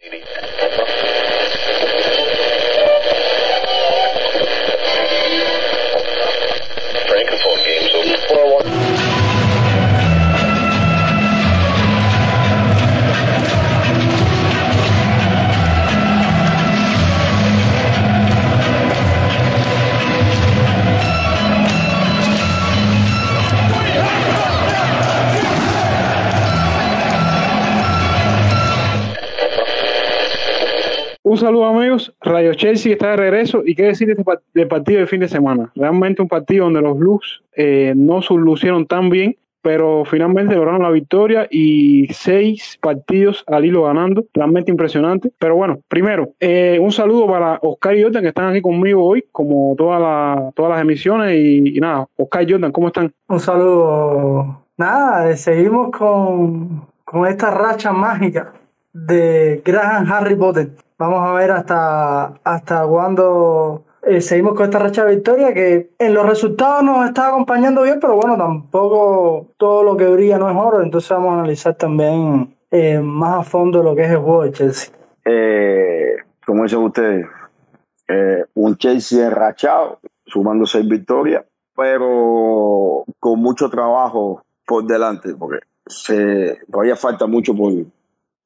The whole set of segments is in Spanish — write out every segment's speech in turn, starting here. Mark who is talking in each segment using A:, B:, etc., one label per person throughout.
A: Un Chelsea está de regreso y qué decir de este del partido de fin de semana. Realmente un partido donde los Blues eh, no lucieron tan bien, pero finalmente lograron la victoria y seis partidos al hilo ganando, realmente impresionante. Pero bueno, primero, eh, un saludo para Oscar y Jordan que están aquí conmigo hoy, como todas las todas las emisiones y, nada, Oscar y Jordan, ¿cómo están?
B: Un saludo, nada, seguimos con, con esta racha mágica de Graham Harry Potter. Vamos a ver hasta, hasta cuándo eh, seguimos con esta racha de victoria que en los resultados nos está acompañando bien, pero bueno, tampoco todo lo que brilla no es oro, entonces vamos a analizar también eh, más a fondo lo que es el juego de Chelsea.
C: Eh, como dicen ustedes, un Chelsea enrachado, sumando seis victorias, pero con mucho trabajo por delante, porque se, todavía falta mucho por,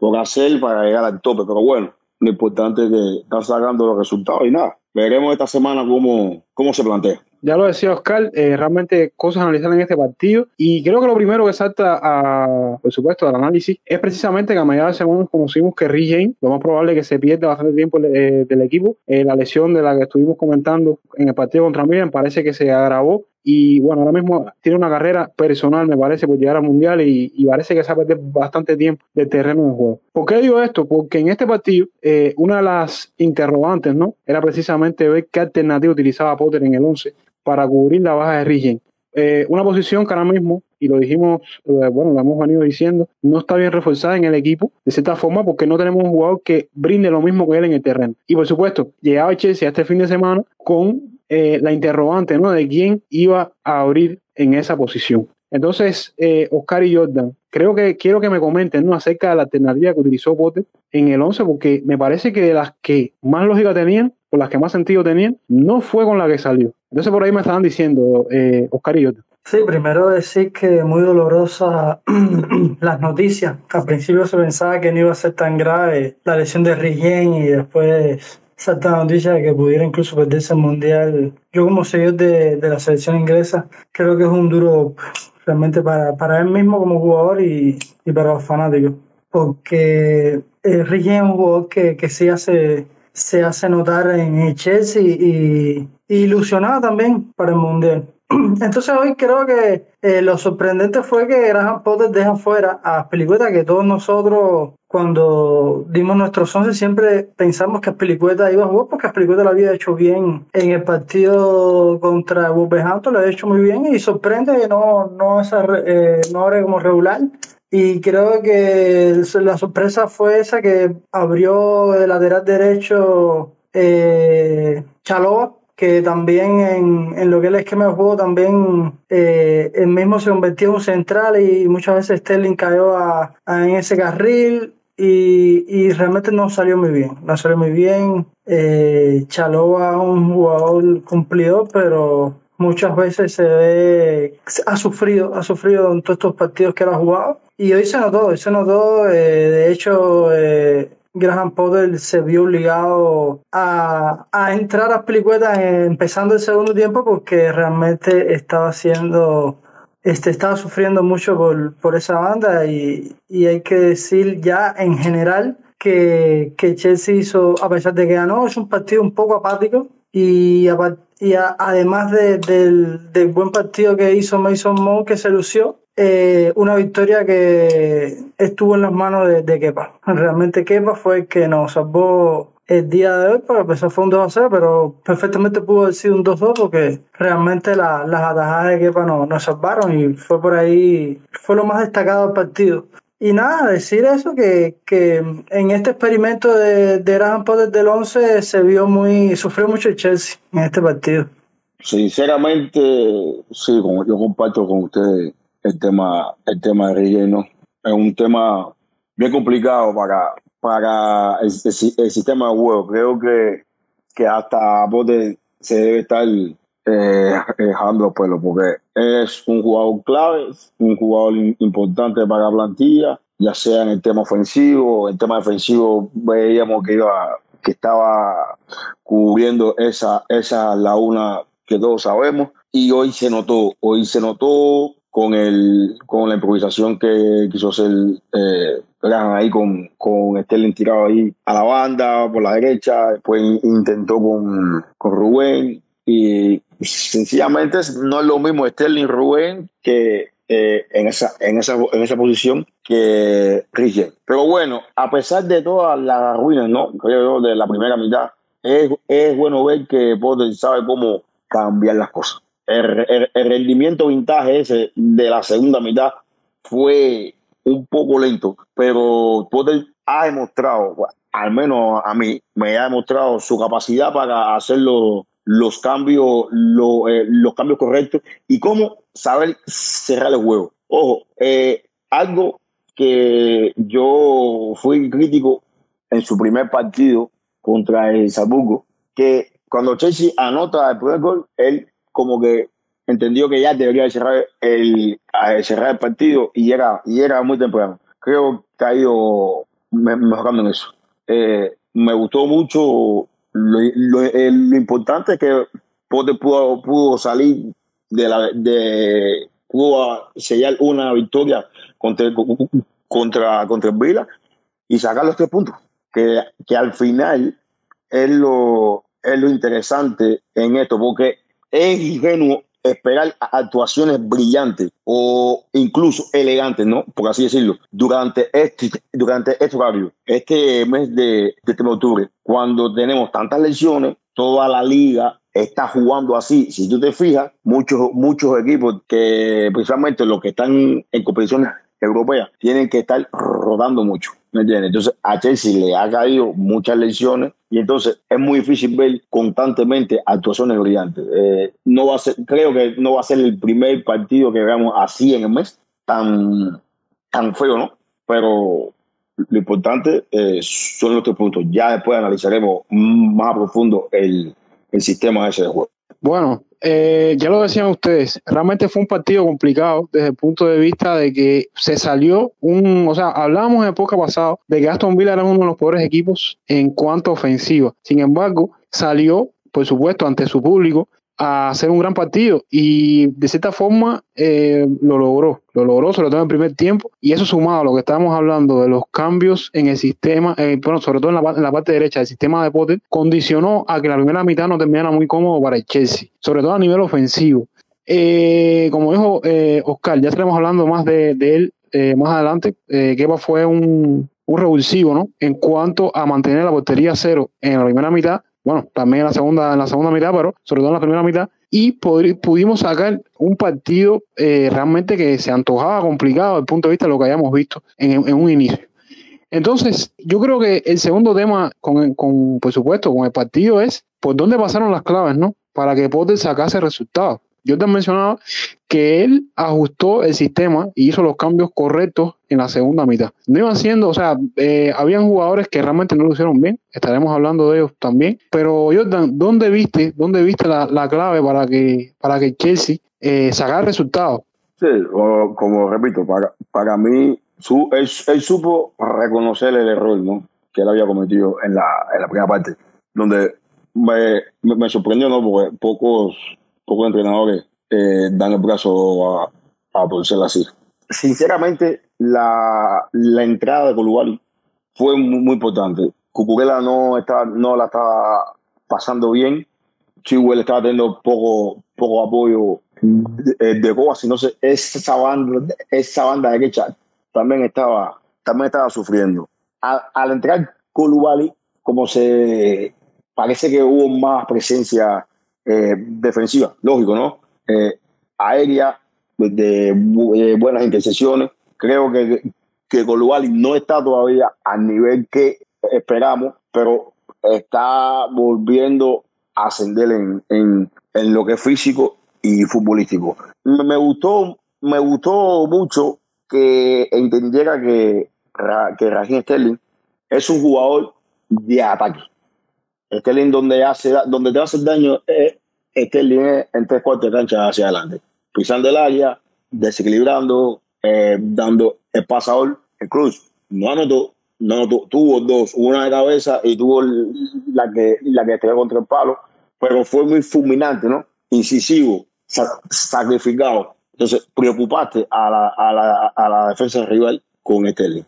C: por hacer para llegar al tope, pero bueno, lo importante es que están sacando los resultados y nada. Veremos esta semana cómo, cómo se plantea.
A: Ya lo decía Oscar, eh, realmente cosas a analizar en este partido. Y creo que lo primero que salta, a, por supuesto, al análisis es precisamente que a mediados de semana conocimos que Rick James, lo más probable es que se pierda bastante tiempo eh, del equipo. Eh, la lesión de la que estuvimos comentando en el partido contra Milan parece que se agravó y bueno, ahora mismo tiene una carrera personal, me parece, por llegar al mundial y, parece que se ha perdido bastante tiempo de terreno de juego. ¿Por qué digo esto? Porque en este partido, eh, una de las interrogantes, ¿no? Era precisamente ver qué alternativa utilizaba Potter en el 11 para cubrir la baja de Rigen. Eh, una posición que ahora mismo, y lo dijimos, eh, bueno, lo hemos venido diciendo, no está bien reforzada en el equipo, de cierta forma, porque no tenemos un jugador que brinde lo mismo que él en el terreno. Y por supuesto, llegaba Chelsea este fin de semana con eh, la interrogante ¿no? de quién iba a abrir en esa posición. Entonces, eh, Oscar y Jordan, creo que quiero que me comenten ¿no? acerca de la alternativa que utilizó Potter en el 11, porque me parece que de las que más lógica tenían, o las que más sentido tenían, no fue con la que salió. Entonces, por ahí me estaban diciendo, eh, Oscar y Jordan.
B: Sí, primero decir que muy dolorosa las noticias. Al principio se pensaba que no iba a ser tan grave la lesión de Rigien y después la noticia de que pudiera incluso perderse el mundial. Yo como seguidor de, de la selección inglesa creo que es un duro realmente para, para él mismo como jugador y, y para los fanáticos. Porque eh, Ricky es un jugador que, que sí hace, se hace notar en el Chelsea y ilusionado también para el mundial. Entonces hoy creo que eh, lo sorprendente fue que Graham Potter deja fuera a Pelicueta que todos nosotros cuando dimos nuestros 11 siempre pensamos que Pelicueta iba a jugar porque Pelicueta lo había hecho bien en el partido contra Wolverhampton, lo había hecho muy bien y sorprende que no, no, eh, no abre como regular. Y creo que la sorpresa fue esa que abrió el lateral derecho eh, que también en, en, lo que es el esquema de juego también eh, él mismo se convirtió en un central y muchas veces Sterling cayó a, en ese carril y, y, realmente no salió muy bien, no salió muy bien. Eh, Chaloa un jugador cumplido, pero muchas veces se ve, ha sufrido, ha sufrido en todos estos partidos que él ha jugado. Y hoy se notó, hoy se notó, eh, de hecho, eh, Graham Potter se vio obligado a, a entrar a Pelicueta empezando el segundo tiempo porque realmente estaba haciendo este, estaba sufriendo mucho por, por esa banda y, y, hay que decir ya en general que, que, Chelsea hizo, a pesar de que ganó, es un partido un poco apático y, y además de, del, del, buen partido que hizo Mason Mount que se lució, eh, una victoria que estuvo en las manos de, de Kepa. Realmente Kepa fue el que nos salvó el día de hoy, porque a pesar fue un 2 0, pero perfectamente pudo haber sido un 2-2 porque realmente la, las atajadas de Kepa nos no salvaron y fue por ahí, fue lo más destacado del partido. Y nada, decir eso, que, que en este experimento de, de Graham Potter del 11 se vio muy, sufrió mucho el Chelsea en este partido.
C: Sinceramente, sí, yo comparto con ustedes el tema, el tema de relleno. Es un tema bien complicado para, para el, sistema de juego. Creo que, que hasta Bote se debe estar eh, eh, porque es un jugador clave, un jugador importante para la plantilla, ya sea en el tema ofensivo, en el tema defensivo veíamos que iba que estaba cubriendo esa, esa laguna que todos sabemos y hoy se notó, hoy se notó con el con la improvisación que quiso hacer eh, ahí con, con Sterling tirado ahí a la banda por la derecha, después intentó con, con Rubén y sencillamente no es lo mismo Sterling Rubén que eh, en esa en esa en esa posición que Richard. Pero bueno, a pesar de todas las ruinas, no creo de la primera mitad, es, es bueno ver que Potter sabe cómo cambiar las cosas. El, rendimiento vintage ese de la segunda mitad fue un poco lento, pero Potter ha demostrado, al menos a mí, me ha demostrado su capacidad para hacer los, cambios, lo- eh, los cambios correctos y cómo saber cerrar el juego. Ojo, eh, algo que yo fui crítico en su primer partido contra el Salzburgo, que cuando Chelsea anota el primer gol, él como que entendió que ya debería de cerrar el, a cerrar el partido y era, y era muy temprano. Creo que ha ido me- mejorando en eso. Eh, me gustó mucho lo, lo- lo importante es que Potter pudo, pudo salir de la de pudo sellar una victoria contra contra contra el Vila y sacar los tres puntos que, que al final es lo, es lo interesante en esto, porque es ingenuo esperar actuaciones brillantes o incluso elegantes, ¿no? Por así decirlo, durante este, durante este horario, este mes de, de este octubre, cuando tenemos tantas lesiones, toda la liga está jugando así. Si tú te fijas, muchos, muchos equipos que principalmente los que están en competiciones europeas tienen que estar rodando mucho. ¿Me entiendes? Entonces a Chelsea le ha caído muchas lesiones y entonces es muy difícil ver constantemente actuaciones brillantes. Eh, no va a ser, creo que no va a ser el primer partido que veamos así en el mes, tan, tan feo, ¿no? Pero lo importante eh, son los tres puntos. Ya después analizaremos más a profundo el, el sistema ese de juego.
A: Bueno, eh, ya lo decían ustedes, realmente fue un partido complicado desde el punto de vista de que se salió un, o sea, hablábamos en época pasada de que Aston Villa era uno de los peores equipos en cuanto a ofensiva. Sin embargo, salió, por supuesto, ante su público a hacer un gran partido y de cierta forma eh, lo logró, lo logró sobre todo en el primer tiempo y eso sumado a lo que estábamos hablando de los cambios en el sistema, eh, bueno, sobre todo en la, parte derecha del sistema de Potter, condicionó a que la primera mitad no terminara muy cómodo para el Chelsea, sobre todo a nivel ofensivo. Eh, como dijo Oscar, ya estaremos hablando más de, él más adelante. Kepa fue un, un revulsivo, ¿no? En cuanto a mantener la portería cero en la primera mitad, bueno, también en la segunda, en la segunda mitad, pero sobre todo en la primera mitad, y pudimos sacar un partido eh, realmente que se antojaba complicado desde el punto de vista de lo que habíamos visto en, en un inicio. Entonces, yo creo que el segundo tema, con, con, por supuesto, con el partido es por dónde pasaron las claves, ¿no? Para que Potter sacase resultados. Yo te mencionaba que él ajustó el sistema y hizo los cambios correctos en la segunda mitad. No iban siendo, o sea, eh, habían jugadores que realmente no lo hicieron bien, estaremos hablando de ellos también. Pero Jordan, ¿dónde viste, dónde viste la, la clave para que, para que Chelsea eh, sacara resultados?
C: Sí, como repito, para, para mí, su, él, supo reconocer el error ¿no? que él había cometido en la, en la primera parte, donde me, me sorprendió, ¿no? porque pocos, pocos entrenadores eh, dan el brazo a, a torcerla así. Sinceramente, la, la entrada de Colubali fue muy, muy importante. Cucurella no, estaba, no la estaba pasando bien. Chihuahua estaba teniendo poco, poco apoyo de, de Boas, entonces esa banda, esa banda derecha también estaba, también estaba sufriendo. Al, al entrar Colubali, como se parece que hubo más presencia eh, defensiva, lógico, ¿no? Eh, aérea, de, de buenas intercesiones. Creo que, que no está todavía al nivel que esperamos, pero está volviendo a ascender en, en, en lo que es físico y futbolístico. Me, gustó, me gustó mucho que entendiera que, que Raheem Sterling es un jugador de ataque. Sterling donde, hace, donde te hace daño es Sterling en tres cuartos de cancha hacia adelante. Pisando el área, desequilibrando, eh, dando el pasador. El Cruz no anotó, no tuvo dos, una de cabeza y tuvo la que, la que estrelló contra el palo, pero fue muy fulminante, ¿no? Incisivo, sacrificado. Entonces, preocupaste a la, a la, a la defensa rival con Sterling.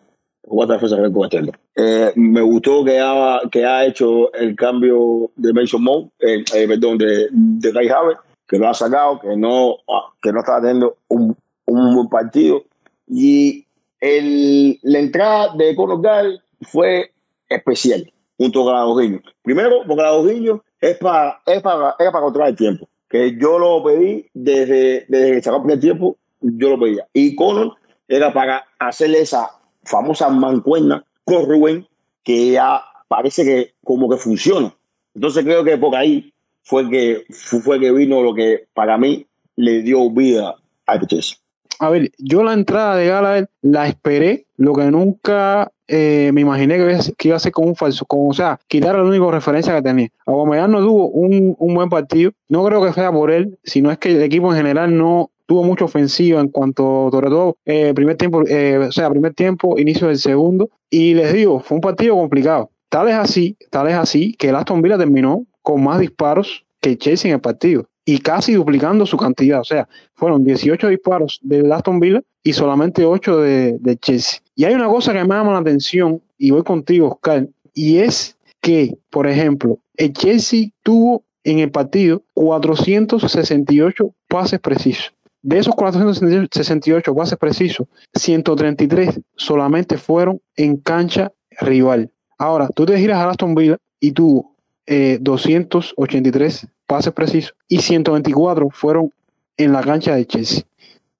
C: Eh, me gustó que ha, que ha hecho el cambio de Mason Mount, eh, eh, perdón, de, de Kai que lo ha sacado, que no, ah, que no está teniendo un, un buen partido. Y el, la entrada de Conor Gall fue especial, junto con Agujiño. Primero, porque Agujiño es para, es para, es para controlar el tiempo, que yo lo pedí desde, desde que sacó el primer tiempo, yo lo pedía. Y Conor era para hacerle esa famosa mancuerna con Rubén, que ya parece que como que funciona. Entonces creo que por ahí fue que, fue que vino lo que para mí le dio vida a Chelsea.
A: A ver, yo la entrada de Gala la esperé, lo que nunca eh, me imaginé que iba, a ser como un falso, como, o sea, quitar la única referencia que tenía. Aguamellán no tuvo un, un, buen partido, no creo que sea por él, sino es que el equipo en general no, tuvo mucha ofensiva en cuanto, sobre todo, eh, primer tiempo, eh, o sea, primer tiempo, inicio del segundo. Y les digo, fue un partido complicado. Tal es así, tal es así, que el Aston Villa terminó con más disparos que Chelsea en el partido y casi duplicando su cantidad. O sea, fueron 18 disparos del Aston Villa y solamente 8 de, de Chelsea. Y hay una cosa que me llama la atención, y voy contigo, Oscar, y es que, por ejemplo, el Chelsea tuvo en el partido 468 pases precisos. De esos 468 pases precisos, 133 solamente fueron en cancha rival. Ahora, tú te giras a Aston Villa y tuvo 283 pases precisos y 124 fueron en la cancha de Chelsea.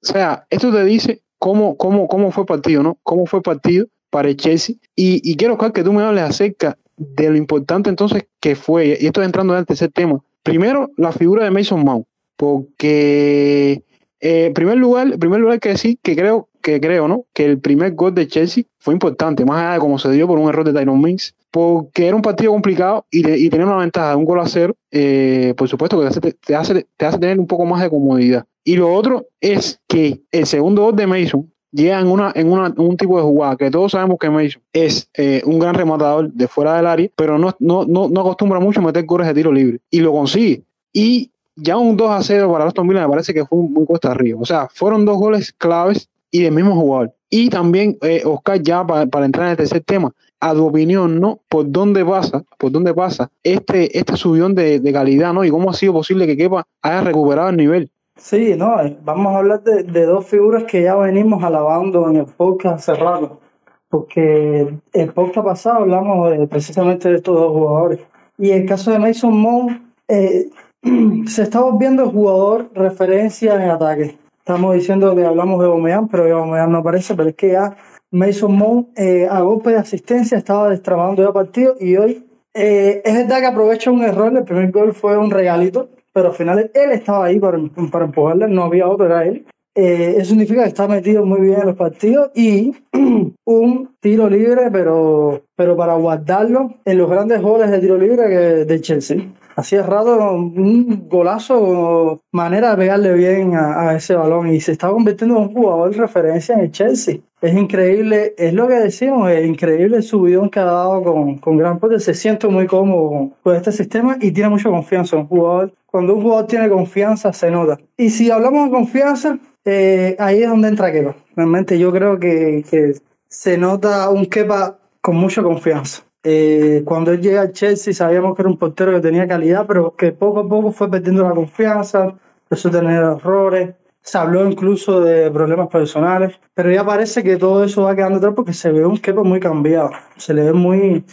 A: O sea, esto te dice cómo, cómo, cómo fue partido, ¿no? Cómo fue partido para el Chelsea. Y, quiero que tú me hables acerca de lo importante entonces que fue, y estoy entrando en el tercer tema. Primero, la figura de Mason Mount, porque eh, primer lugar, primer lugar que decir que creo, que creo, ¿no? Que el primer gol de Chelsea fue importante, más allá de cómo se dio por un error de Tyron Mings, porque era un partido complicado y, y tenía una ventaja de un gol a cero, eh, por supuesto que te hace, te, hace, tener un poco más de comodidad. Y lo otro es que el segundo gol de Mason llega en, una, en una, un tipo de jugada que todos sabemos que Mason es eh, un gran rematador de fuera del área, pero no, no, no, no acostumbra mucho a meter goles de tiro libre. Y lo consigue. Y ya un 2 a 0 para Aston Villa me parece que fue muy cuesta arriba. O sea, fueron dos goles claves y del mismo jugador. Y también, eh, Oscar, ya para, entrar en el tercer tema, a tu opinión, ¿no? ¿Por dónde pasa, por dónde pasa este, este subión de, calidad, ¿no? Y cómo ha sido posible que Kepa haya recuperado el nivel.
B: Sí, no, eh, vamos a hablar de, dos figuras que ya venimos alabando en el podcast cerrado. Porque el podcast pasado hablamos precisamente de estos dos jugadores. Y el caso de Mason Mount, eh, se está volviendo jugador referencia en ataque. Estamos diciendo que hablamos de Bomeán, pero Bomeán no aparece, pero es que ya Mason Mount eh, a golpe de asistencia estaba destrabando ya partido y hoy eh, es verdad que aprovecha un error, el primer gol fue un regalito, pero al final él estaba ahí para, para empujarle, no había otro, era él. Eh, eso significa que está metido muy bien en los partidos y un tiro libre, pero, pero para guardarlo en los grandes goles de tiro libre que de Chelsea. Así es rato, un golazo, manera de pegarle bien a, ese balón y se está convirtiendo en un jugador referencia en el Chelsea. Es increíble, es lo que decimos, es increíble el subidón que ha dado con, con Gran Poder. Se siente muy cómodo con este sistema y tiene mucha confianza. Un jugador, cuando un jugador tiene confianza, se nota. Y si hablamos de confianza, eh, ahí es donde entra Kepa. Realmente yo creo que, que se nota un Kepa con mucha confianza. Eh, cuando él llega al Chelsea sabíamos que era un portero que tenía calidad, pero que poco a poco fue perdiendo la confianza, empezó a tener errores, se habló incluso de problemas personales, pero ya parece que todo eso va quedando atrás porque se ve un Kepa muy cambiado, se le ve muy...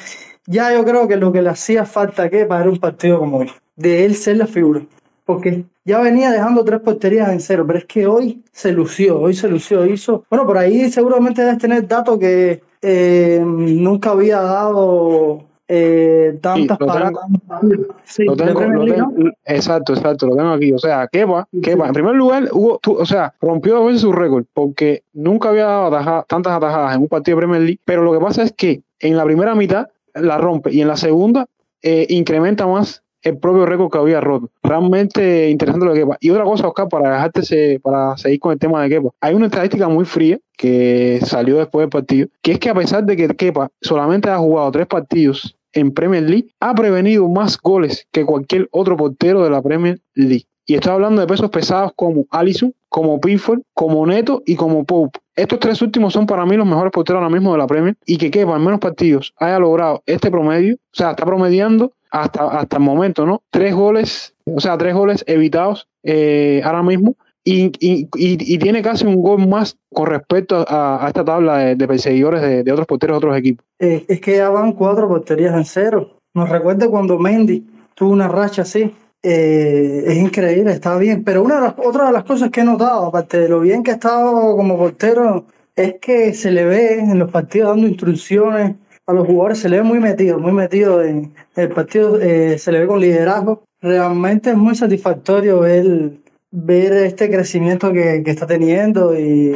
B: Ya yo creo que lo que le hacía falta a Kepa era un partido como hoy, de él ser la figura, porque ya venía dejando tres porterías en cero, pero es que hoy se lució, hoy se lució, hizo... Bueno, por ahí seguramente debes tener datos que eh, nunca había dado eh, tantas paradas.
A: exacto, exacto, lo tengo aquí. O sea, Kepa, Kepa en primer lugar, hubo, o sea, rompió a veces su récord porque nunca había dado tantas atajadas en un partido de Premier League, pero lo que pasa es que en la primera mitad la rompe y en la segunda eh, incrementa más el propio récord que había roto. Realmente interesante lo de Kepa. Y otra cosa, Oscar, para dejarte para seguir con el tema de Kepa, hay una estadística muy fría que salió después del partido, que es que a pesar de que Kepa solamente ha jugado tres partidos en Premier League, ha prevenido más goles que cualquier otro portero de la Premier League. Y estoy hablando de pesos pesados como Allison, como Pickford, como Neto y como Pope. Estos tres últimos son para mí los mejores porteros ahora mismo de la Premier y que Kepa en menos partidos haya logrado este promedio, o sea, está promediando hasta, hasta el momento, ¿no? Tres goles, o sea, tres goles evitados eh, ahora mismo y, y, tiene casi un gol más con respecto a, esta tabla de, perseguidores de, otros porteros de otros equipos.
B: Eh, es que ya van cuatro porterías en cero. Nos recuerda cuando Mendy tuvo una racha así. Eh, es increíble, está bien. Pero una de las, otra de las cosas que he notado, aparte de lo bien que ha estado como portero, es que se le ve en los partidos dando instrucciones a los jugadores, se le ve muy metido, muy metido en el partido, eh, se le ve con liderazgo. Realmente es muy satisfactorio ver, ver este crecimiento que, que está teniendo y,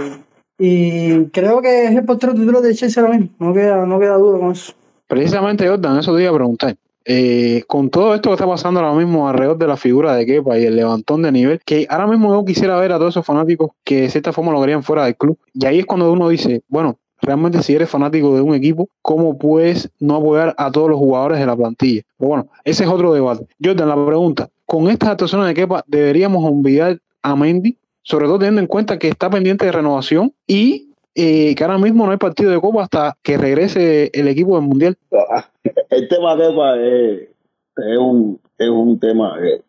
B: y creo que es el portero titular de Chelsea ahora mismo, no queda, no queda duda con eso.
A: Precisamente, Jordan, eso te iba a preguntar. Eh, con todo esto que está pasando ahora mismo alrededor de la figura de Kepa y el levantón de nivel, que ahora mismo yo quisiera ver a todos esos fanáticos que de cierta forma lo querían fuera del club. Y ahí es cuando uno dice, bueno, realmente si eres fanático de un equipo, ¿cómo puedes no apoyar a todos los jugadores de la plantilla? Pero bueno, ese es otro debate. Jordan, la pregunta, con estas actuaciones de Kepa, ¿deberíamos olvidar a Mendy? Sobre todo teniendo en cuenta que está pendiente de renovación y eh, que ahora mismo no hay partido de Copa hasta que regrese el equipo del Mundial.
C: El tema de Copa es, un, es un tema. Eh,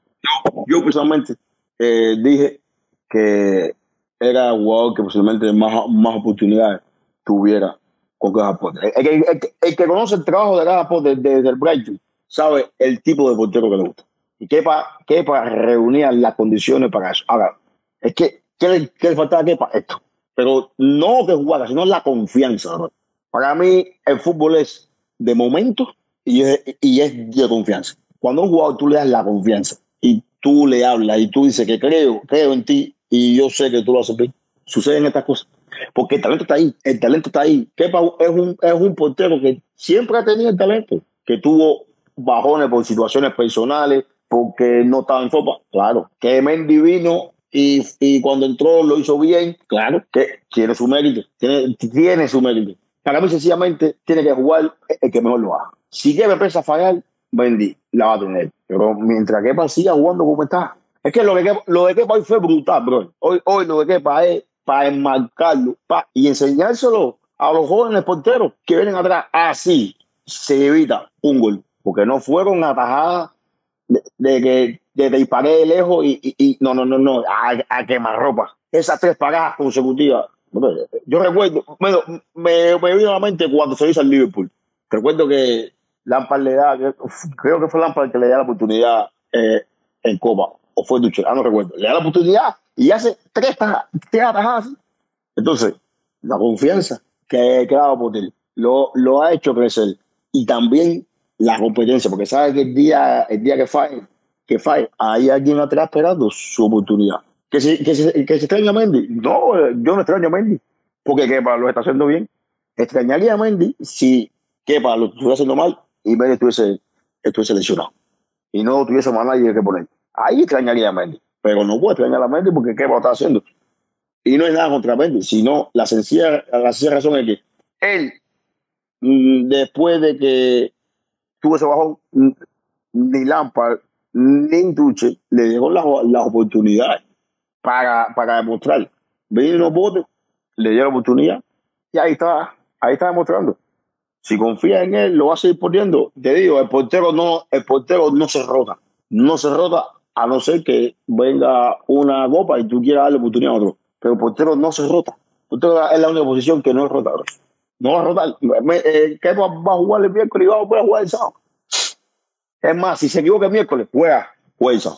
C: yo, yo eh, dije que era jugador que posiblemente más, más oportunidades tuviera con Caja El, el, que conoce el trabajo de Caja desde el Brighton sabe el tipo de portero que le gusta. Y que para reunir las condiciones para eso. Ahora, es que, ¿qué le, qué le faltaba a Esto pero no que jugara, sino la confianza. Para mí, el fútbol es de momento y es, y es de confianza. Cuando a un jugador tú le das la confianza y tú le hablas y tú dices que creo, creo en ti y yo sé que tú lo haces bien, suceden estas cosas. Porque el talento está ahí, el talento está ahí. Kepa es un, es un portero que siempre ha tenido el talento, que tuvo bajones por situaciones personales, porque no estaba en forma. Claro, que Mendy vino y, y, cuando entró lo hizo bien, claro, que tiene su mérito, tiene, tiene su mérito. Para mí, sencillamente, tiene que jugar el que mejor lo haga. Si Kepa empieza a fallar, Bendy la va a tener. Pero mientras Kepa siga jugando como está, es que lo de Kepa, lo de Kepa hoy fue brutal, bro. Hoy, hoy lo de Kepa es para enmarcarlo y enseñárselo a los jóvenes porteros que vienen atrás. Así se evita un gol, porque no fueron atajadas de, de que de disparé lejos y, no, no, no, no, a, a quemar ropa. Esas tres paradas consecutivas. Yo recuerdo, bueno, me, me vino a la mente cuando se hizo al Liverpool. Recuerdo que Lampard le da, creo que fue Lampard que le da la oportunidad eh, en Copa, o fue Duchel, ah, no recuerdo. Le da la oportunidad y hace tres, atajadas. Entonces, la confianza que, que dado por él lo, lo ha hecho crecer. Y también la competencia, porque sabe que el día, el día que falle, que falle, hay alguien atrás esperando su oportunidad. ¿Que se, que se, que se extraña a Mendy? No, yo no extraño a Mendy, porque Kepa lo está haciendo bien. Extrañaría a Mendy si Kepa lo estuviera haciendo mal y Mendy estuviese, estuviese lesionado. Y no tuviese más nadie que poner. Ahí extrañaría a Mendy. Pero no puedo extrañar a Mendy porque Kepa lo está haciendo. Y no es nada contra Mendy, sino la sencilla, la sencilla razón es que él, mm, después de que tuvo ese bajón, mm, ni Lampard ni Duche le dieron las, las oportunidades para, para demostrar. Ven los botes, le dio la oportunidad y ahí está, ahí está demostrando. Si confía en él, lo va a seguir poniendo. Te digo, el portero no, el portero no se rota. No se rota a no ser que venga una copa y tú quieras darle oportunidad a otro. Pero el portero no se rota. El portero es la única posición que no es rota. No va a rotar. Eh, ¿Qué va, a jugar el miércoles y va a jugar el sábado? Es más, si se equivoca el miércoles, juega, juega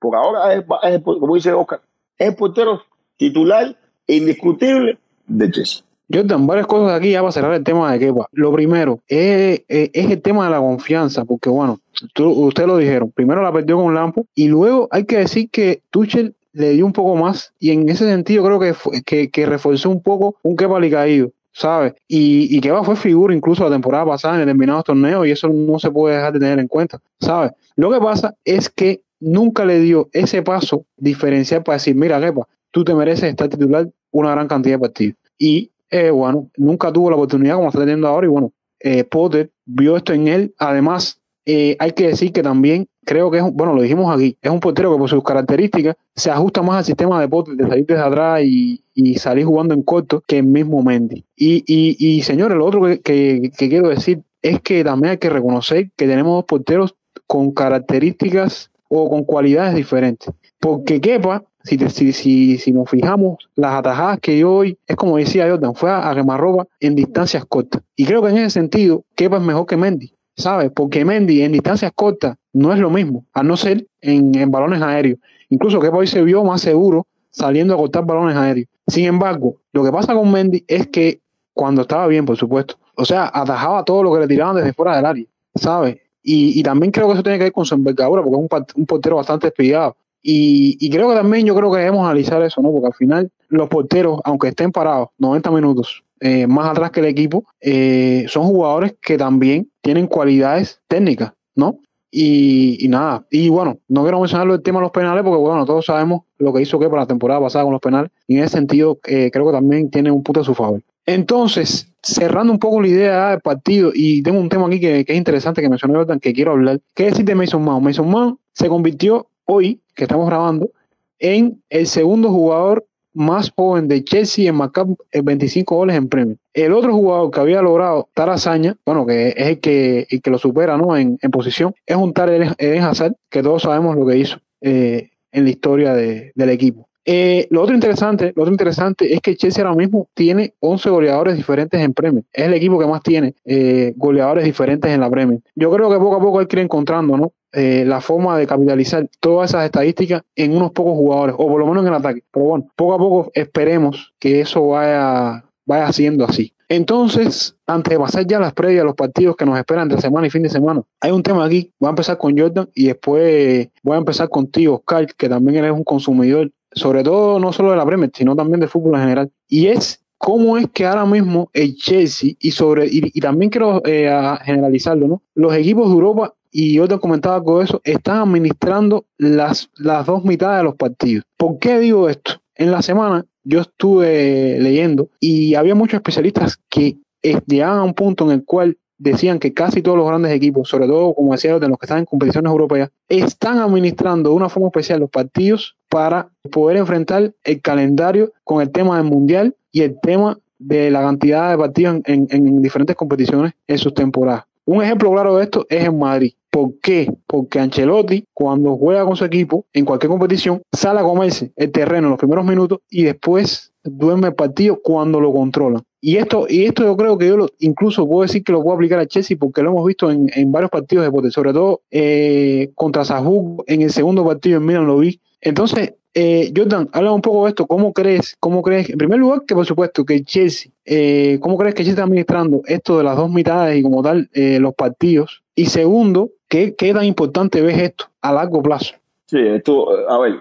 C: Porque ahora es, como dice Oscar, es el portero titular indiscutible de Chelsea.
A: Jordan, varias cosas aquí ya para cerrar el tema de Kepa. Lo primero es, es, el tema de la confianza, porque bueno, ustedes lo dijeron, primero la perdió con Lampo y luego hay que decir que Tuchel le dio un poco más y en ese sentido creo que, que, que reforzó un poco un Kepa caído ¿sabes? Y, y Kepa fue figura incluso la temporada pasada en determinados torneos y eso no se puede dejar de tener en cuenta, ¿sabes? Lo que pasa es que nunca le dio ese paso diferencial para decir, mira, Kepa, tú te mereces estar titular una gran cantidad de partidos. Y eh, bueno, nunca tuvo la oportunidad como está teniendo ahora y bueno, eh, Potter vio esto en él. Además, eh, hay que decir que también creo que es, bueno, lo dijimos aquí, es un portero que por sus características se ajusta más al sistema de Potter, de salir desde atrás y, salir jugando en corto que el mismo Mendy. Y, y, y señores, lo otro que, que, que quiero decir es que también hay que reconocer que tenemos dos porteros con características o con cualidades diferentes. Porque Kepa, si, si, si, si nos fijamos, las atajadas que dio hoy, es como decía Jordan, fue a, a quemarropa en distancias cortas. Y creo que en ese sentido, Kepa es mejor que Mendy, ¿sabes? Porque Mendy en distancias cortas no es lo mismo, a no ser en, en balones aéreos. Incluso Kepa hoy se vio más seguro saliendo a cortar balones aéreos. Sin embargo, lo que pasa con Mendy es que cuando estaba bien, por supuesto, o sea, atajaba todo lo que le tiraban desde fuera del área, ¿sabes? Y, y, también creo que eso tiene que ver con su envergadura, porque es un, un portero bastante espiado. Y, creo que también yo creo que debemos analizar eso, ¿no? Porque al final los porteros, aunque estén parados 90 minutos eh, más atrás que el equipo, eh, son jugadores que también tienen cualidades técnicas, ¿no? Y, nada, y bueno, no quiero mencionar el tema de los penales porque bueno, todos sabemos lo que hizo que para la temporada pasada con los penales y en ese sentido eh, creo que también tiene un punto a su favor. Entonces, cerrando un poco la idea del partido, y tengo un tema aquí que, que es interesante que mencionó Jordan, que quiero hablar. ¿Qué decir de Mason Mount? Mason Mount se convirtió hoy, que estamos grabando, en el segundo jugador más joven de Chelsea en marcar 25 goles en premio. El otro jugador que había logrado tal hazaña, bueno, que es el que, el que lo supera ¿no? en, en posición, es un tal Eden Hazard, que todos sabemos lo que hizo eh, en la historia de, del equipo. Eh, lo otro interesante, lo otro interesante es que Chelsea ahora mismo tiene 11 goleadores diferentes en Premier. Es el equipo que más tiene eh, goleadores diferentes en la Premier. Yo creo que poco a poco hay que ir encontrando, ¿no? Eh, la forma de capitalizar todas esas estadísticas en unos pocos jugadores, o por lo menos en el ataque. Pero bueno, poco a poco esperemos que eso vaya, vaya siendo así. Entonces, antes de pasar ya las previas los partidos que nos esperan entre semana y fin de semana, hay un tema aquí. Voy a empezar con Jordan y después voy a empezar contigo, Oscar, que también eres un consumidor sobre todo no solo de la Premier, sino también de fútbol en general. Y es cómo es que ahora mismo el Chelsea y sobre y, también quiero eh, generalizarlo, ¿no? Los equipos de Europa y yo te comentaba con eso, están administrando las, las dos mitades de los partidos. ¿Por qué digo esto? En la semana yo estuve leyendo y había muchos especialistas que llegaban a un punto en el cual decían que casi todos los grandes equipos, sobre todo, como decía, de los que están en competiciones europeas, están administrando de una forma especial los partidos para poder enfrentar el calendario con el tema del mundial y el tema de la cantidad de partidos en, en, en diferentes competiciones en sus temporadas. Un ejemplo claro de esto es en Madrid. ¿Por qué? Porque Ancelotti, cuando juega con su equipo en cualquier competición, sale a comerse el terreno en los primeros minutos y después duerme el partido cuando lo controlan. Y esto, y esto yo creo que yo lo, incluso puedo decir que lo puedo aplicar a Chelsea porque lo hemos visto en, en varios partidos de Potter, sobre todo eh, contra Sahug en el segundo partido en Milan lo vi. Entonces, eh, Jordan, habla un poco de esto. ¿Cómo crees? ¿Cómo crees? En primer lugar, que por supuesto que Chelsea, eh, ¿cómo crees que Chelsea está administrando esto de las dos mitades y como tal eh, los partidos? Y segundo, ¿qué, ¿qué tan importante ves esto a largo plazo?
C: Sí, esto, a ver,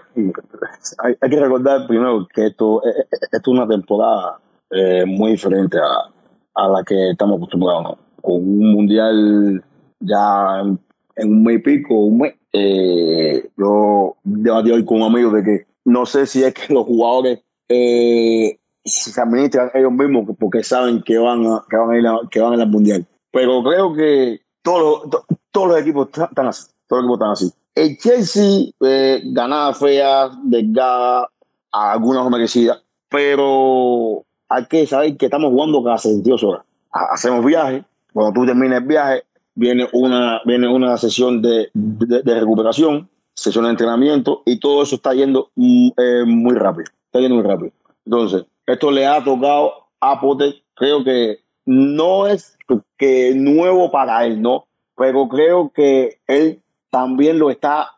C: hay, que recordar primero que esto, esto es una temporada eh, muy diferente a, a, la que estamos acostumbrados, ¿no? Con un mundial ya en un mes y pico, un mes, eh, yo debatí hoy con un amigo de que no sé si es que los jugadores eh, se administran ellos mismos porque saben que van a, que van a ir que van a ir al mundial. Pero creo que todos los, to, todos los equipos están así. Todos los equipos están así. El Chelsea, eh, ganada fea, delgada, algunas merecidas, pero hay que saber que estamos jugando cada 72 horas. Hacemos viajes, cuando tú terminas el viaje, viene una, viene una sesión de, de, recuperación, sesión de entrenamiento, y todo eso está yendo eh, muy rápido. Está yendo muy rápido. Entonces, esto le ha tocado a Potter, creo que no es que nuevo para él, ¿no? Pero creo que él también lo está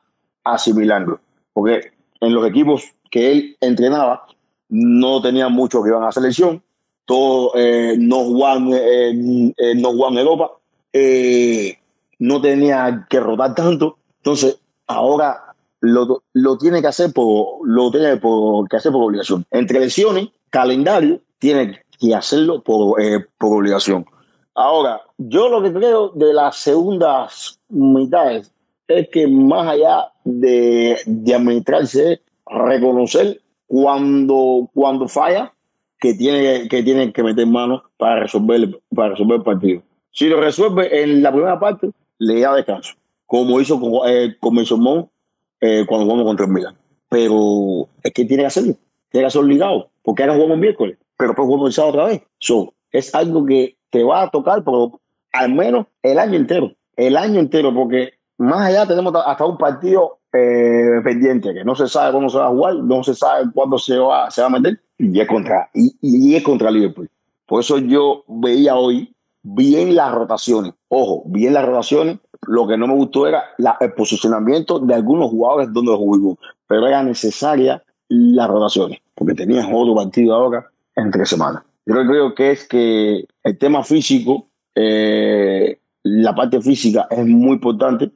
C: asimilando. Porque en los equipos que él entrenaba, no tenía muchos que iban a selección, todos eh, no eh, eh, no jugaban Europa, eh, no tenía que rotar tanto, entonces ahora lo, lo tiene que hacer por lo tiene por, que hacer por obligación. Entre lesiones, calendario, tiene que hacerlo por, eh, por obligación. Ahora, yo lo que creo de las segundas mitades es que más allá de, de administrarse, reconocer cuando, cuando falla, que tiene, que tiene que meter mano para resolver, para resolver el partido. Si lo resuelve en la primera parte, le da descanso, como hizo con, eh, con eh, cuando jugamos contra el Milan. Pero es que tiene que hacerlo, tiene que hacerlo obligado, porque ahora jugamos miércoles, pero después jugamos el otra vez. So, es algo que te va a tocar por al menos el año entero, el año entero, porque más allá tenemos hasta un partido eh, pendiente que no se sabe cómo se va a jugar, no se sabe cuándo se va, se va a meter y es contra y, y es contra Liverpool. Por eso yo veía hoy bien las rotaciones. Ojo, bien las rotaciones. Lo que no me gustó era la, el posicionamiento de algunos jugadores donde jugamos, pero era necesaria las rotaciones, porque tenías otro partido ahora en tres semanas. Yo creo que es que el tema físico, eh, la parte física es muy importante.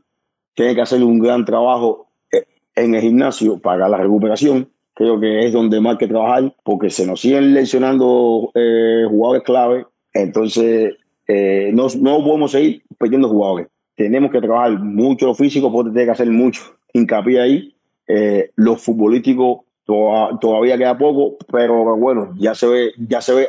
C: Tiene que hacer un gran trabajo eh, en el gimnasio para la recuperación. Creo que es donde más que trabajar, porque se nos siguen lesionando eh, jugadores clave. Entonces, eh, no, no podemos seguir perdiendo jugadores. Tenemos que trabajar mucho lo físico, porque tiene que hacer mucho hincapié ahí. Eh, lo futbolístico todavía queda poco, pero bueno, ya se ve, ya se ve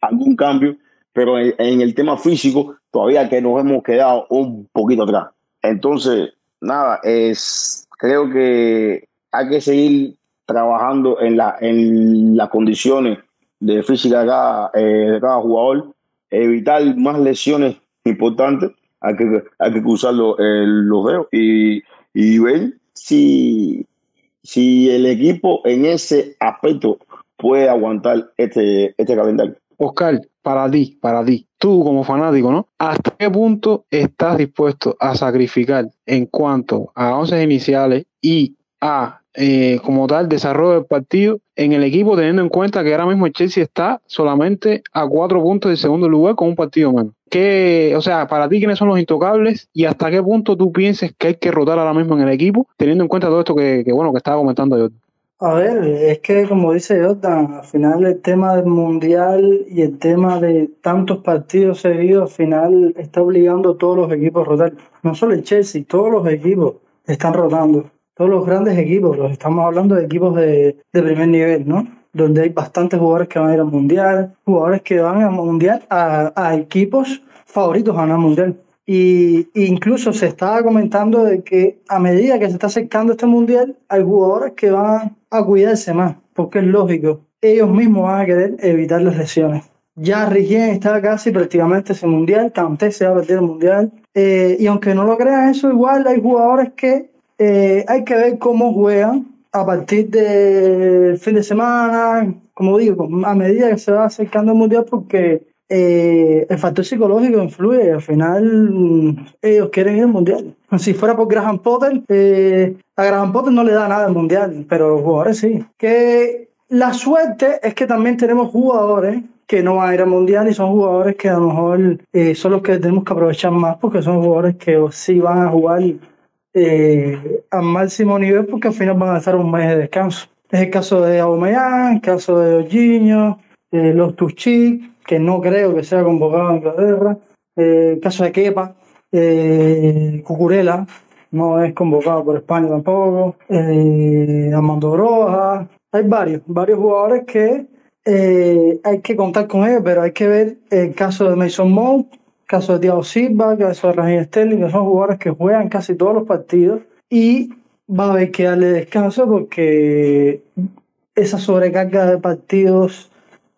C: algún cambio, pero en, el tema físico todavía que nos hemos quedado un poquito atrás. Entonces, nada, es creo que hay que seguir trabajando en, la, en las condiciones de física de cada, eh, de cada jugador evitar más lesiones importantes, hay que, hay que cruzar los, los dedos y, y ver si, si el equipo en ese aspecto puede aguantar este, este calendario.
A: Oscar, para ti, para ti, tú como fanático, ¿no? ¿Hasta qué punto estás dispuesto a sacrificar en cuanto a once iniciales y a eh, como tal desarrollo del partido en el equipo, teniendo en cuenta que ahora mismo el Chelsea está solamente a cuatro puntos del segundo lugar con un partido menos. ¿Qué, o sea, para ti, ¿quiénes son los intocables y hasta qué punto tú pienses que hay que rotar ahora mismo en el equipo, teniendo en cuenta todo esto que, bueno, que estaba comentando yo?
B: A ver, es que como dice Jordan, al final el tema del mundial y el tema de tantos partidos seguidos, al final está obligando a todos los equipos a rotar. No solo el Chelsea, todos los equipos están rotando todos los grandes equipos, los estamos hablando de equipos de, primer nivel, ¿no? Donde hay bastantes jugadores que van a ir al mundial, jugadores que van al mundial a, equipos favoritos a ganar mundial. Y incluso se estaba comentando de que a medida que se está acercando este mundial, hay jugadores que van a cuidarse más, porque es lógico, ellos mismos van a querer evitar las lesiones. Ya Rigien está casi prácticamente ese mundial, Kanté se va a perder el mundial. Eh, y aunque no lo crean eso, igual hay jugadores que eh, hay que ver cómo juegan a partir del fin de semana, como digo, a medida que se va acercando el mundial, porque eh, el factor psicológico influye. Al final, mm, ellos quieren ir al mundial. Si fuera por Graham Potter, eh, a Graham Potter no le da nada al mundial, pero los jugadores sí. Que la suerte es que también tenemos jugadores que no van a ir al mundial y son jugadores que a lo mejor son los que tenemos que aprovechar más porque son jugadores que sí van a jugar eh, al máximo nivel porque al final van a estar un mes de descanso. Es el caso de Aubameyang, el caso de Ojiño, eh, los Tuchik, que no creo que sea convocado a Inglaterra, eh, el caso de Kepa, eh, Cucurella, no es convocado por España tampoco, eh, Armando Rojas, hay varios, varios jugadores que eh, hay que contar con ellos, pero hay que ver el caso de Mason Mount, caso de Thiago Silva, caso de Raheem Sterling, que son jugadores que juegan casi todos los partidos y va a haber que darle descanso porque esa sobrecarga de partidos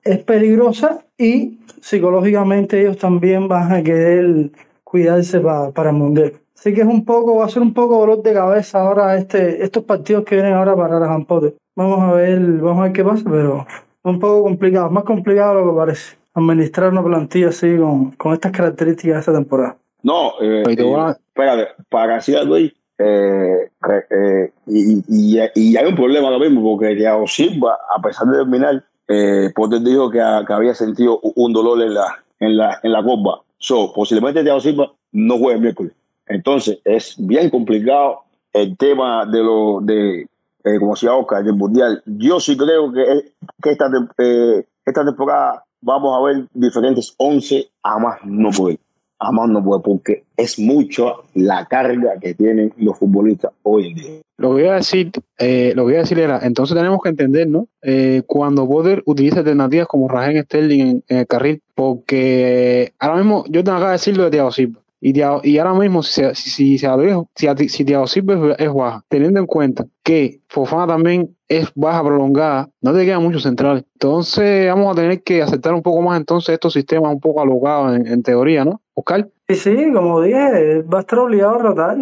B: es peligrosa y psicológicamente ellos también van a querer cuidarse para el mundial. Así que es un poco, va a ser un poco dolor de cabeza ahora este, estos partidos que vienen ahora para las Potter. Vamos a ver, vamos a ver qué pasa, pero es un poco complicado, más complicado de lo que parece administrar una plantilla así con, con estas características esta temporada?
C: No, eh, eh espérate, para así Luis, eh, eh, y, y, y, hay un problema lo mismo, porque Thiago Silva, a pesar de terminar, eh, Potter dijo que, que, había sentido un dolor en la, en la, en la copa. So, posiblemente Thiago Silva no juegue el miércoles. Entonces, es bien complicado el tema de lo de, eh, como decía Oscar, del mundial. Yo sí creo que, que esta, eh, esta temporada vamos a ver diferentes 11 a más no poder. A más no poder, porque es mucho la carga que tienen los futbolistas hoy en día.
A: Lo voy a decir, eh, lo voy a decir era, entonces tenemos que entender, ¿no? Eh, cuando Boder utiliza alternativas como Rajen Sterling en, el carril, porque ahora mismo yo tengo acá de decirlo de Thiago Silva. Y, y ahora mismo, si, si, si, si, Thiago Silva es baja, teniendo en cuenta que Fofana también es baja prolongada, no te quedan muchos centrales. Entonces vamos a tener que aceptar un poco más entonces estos sistemas un poco alocados en, teoría, ¿no? Oscar.
B: Sí, sí, como dije, va a estar obligado a rotar.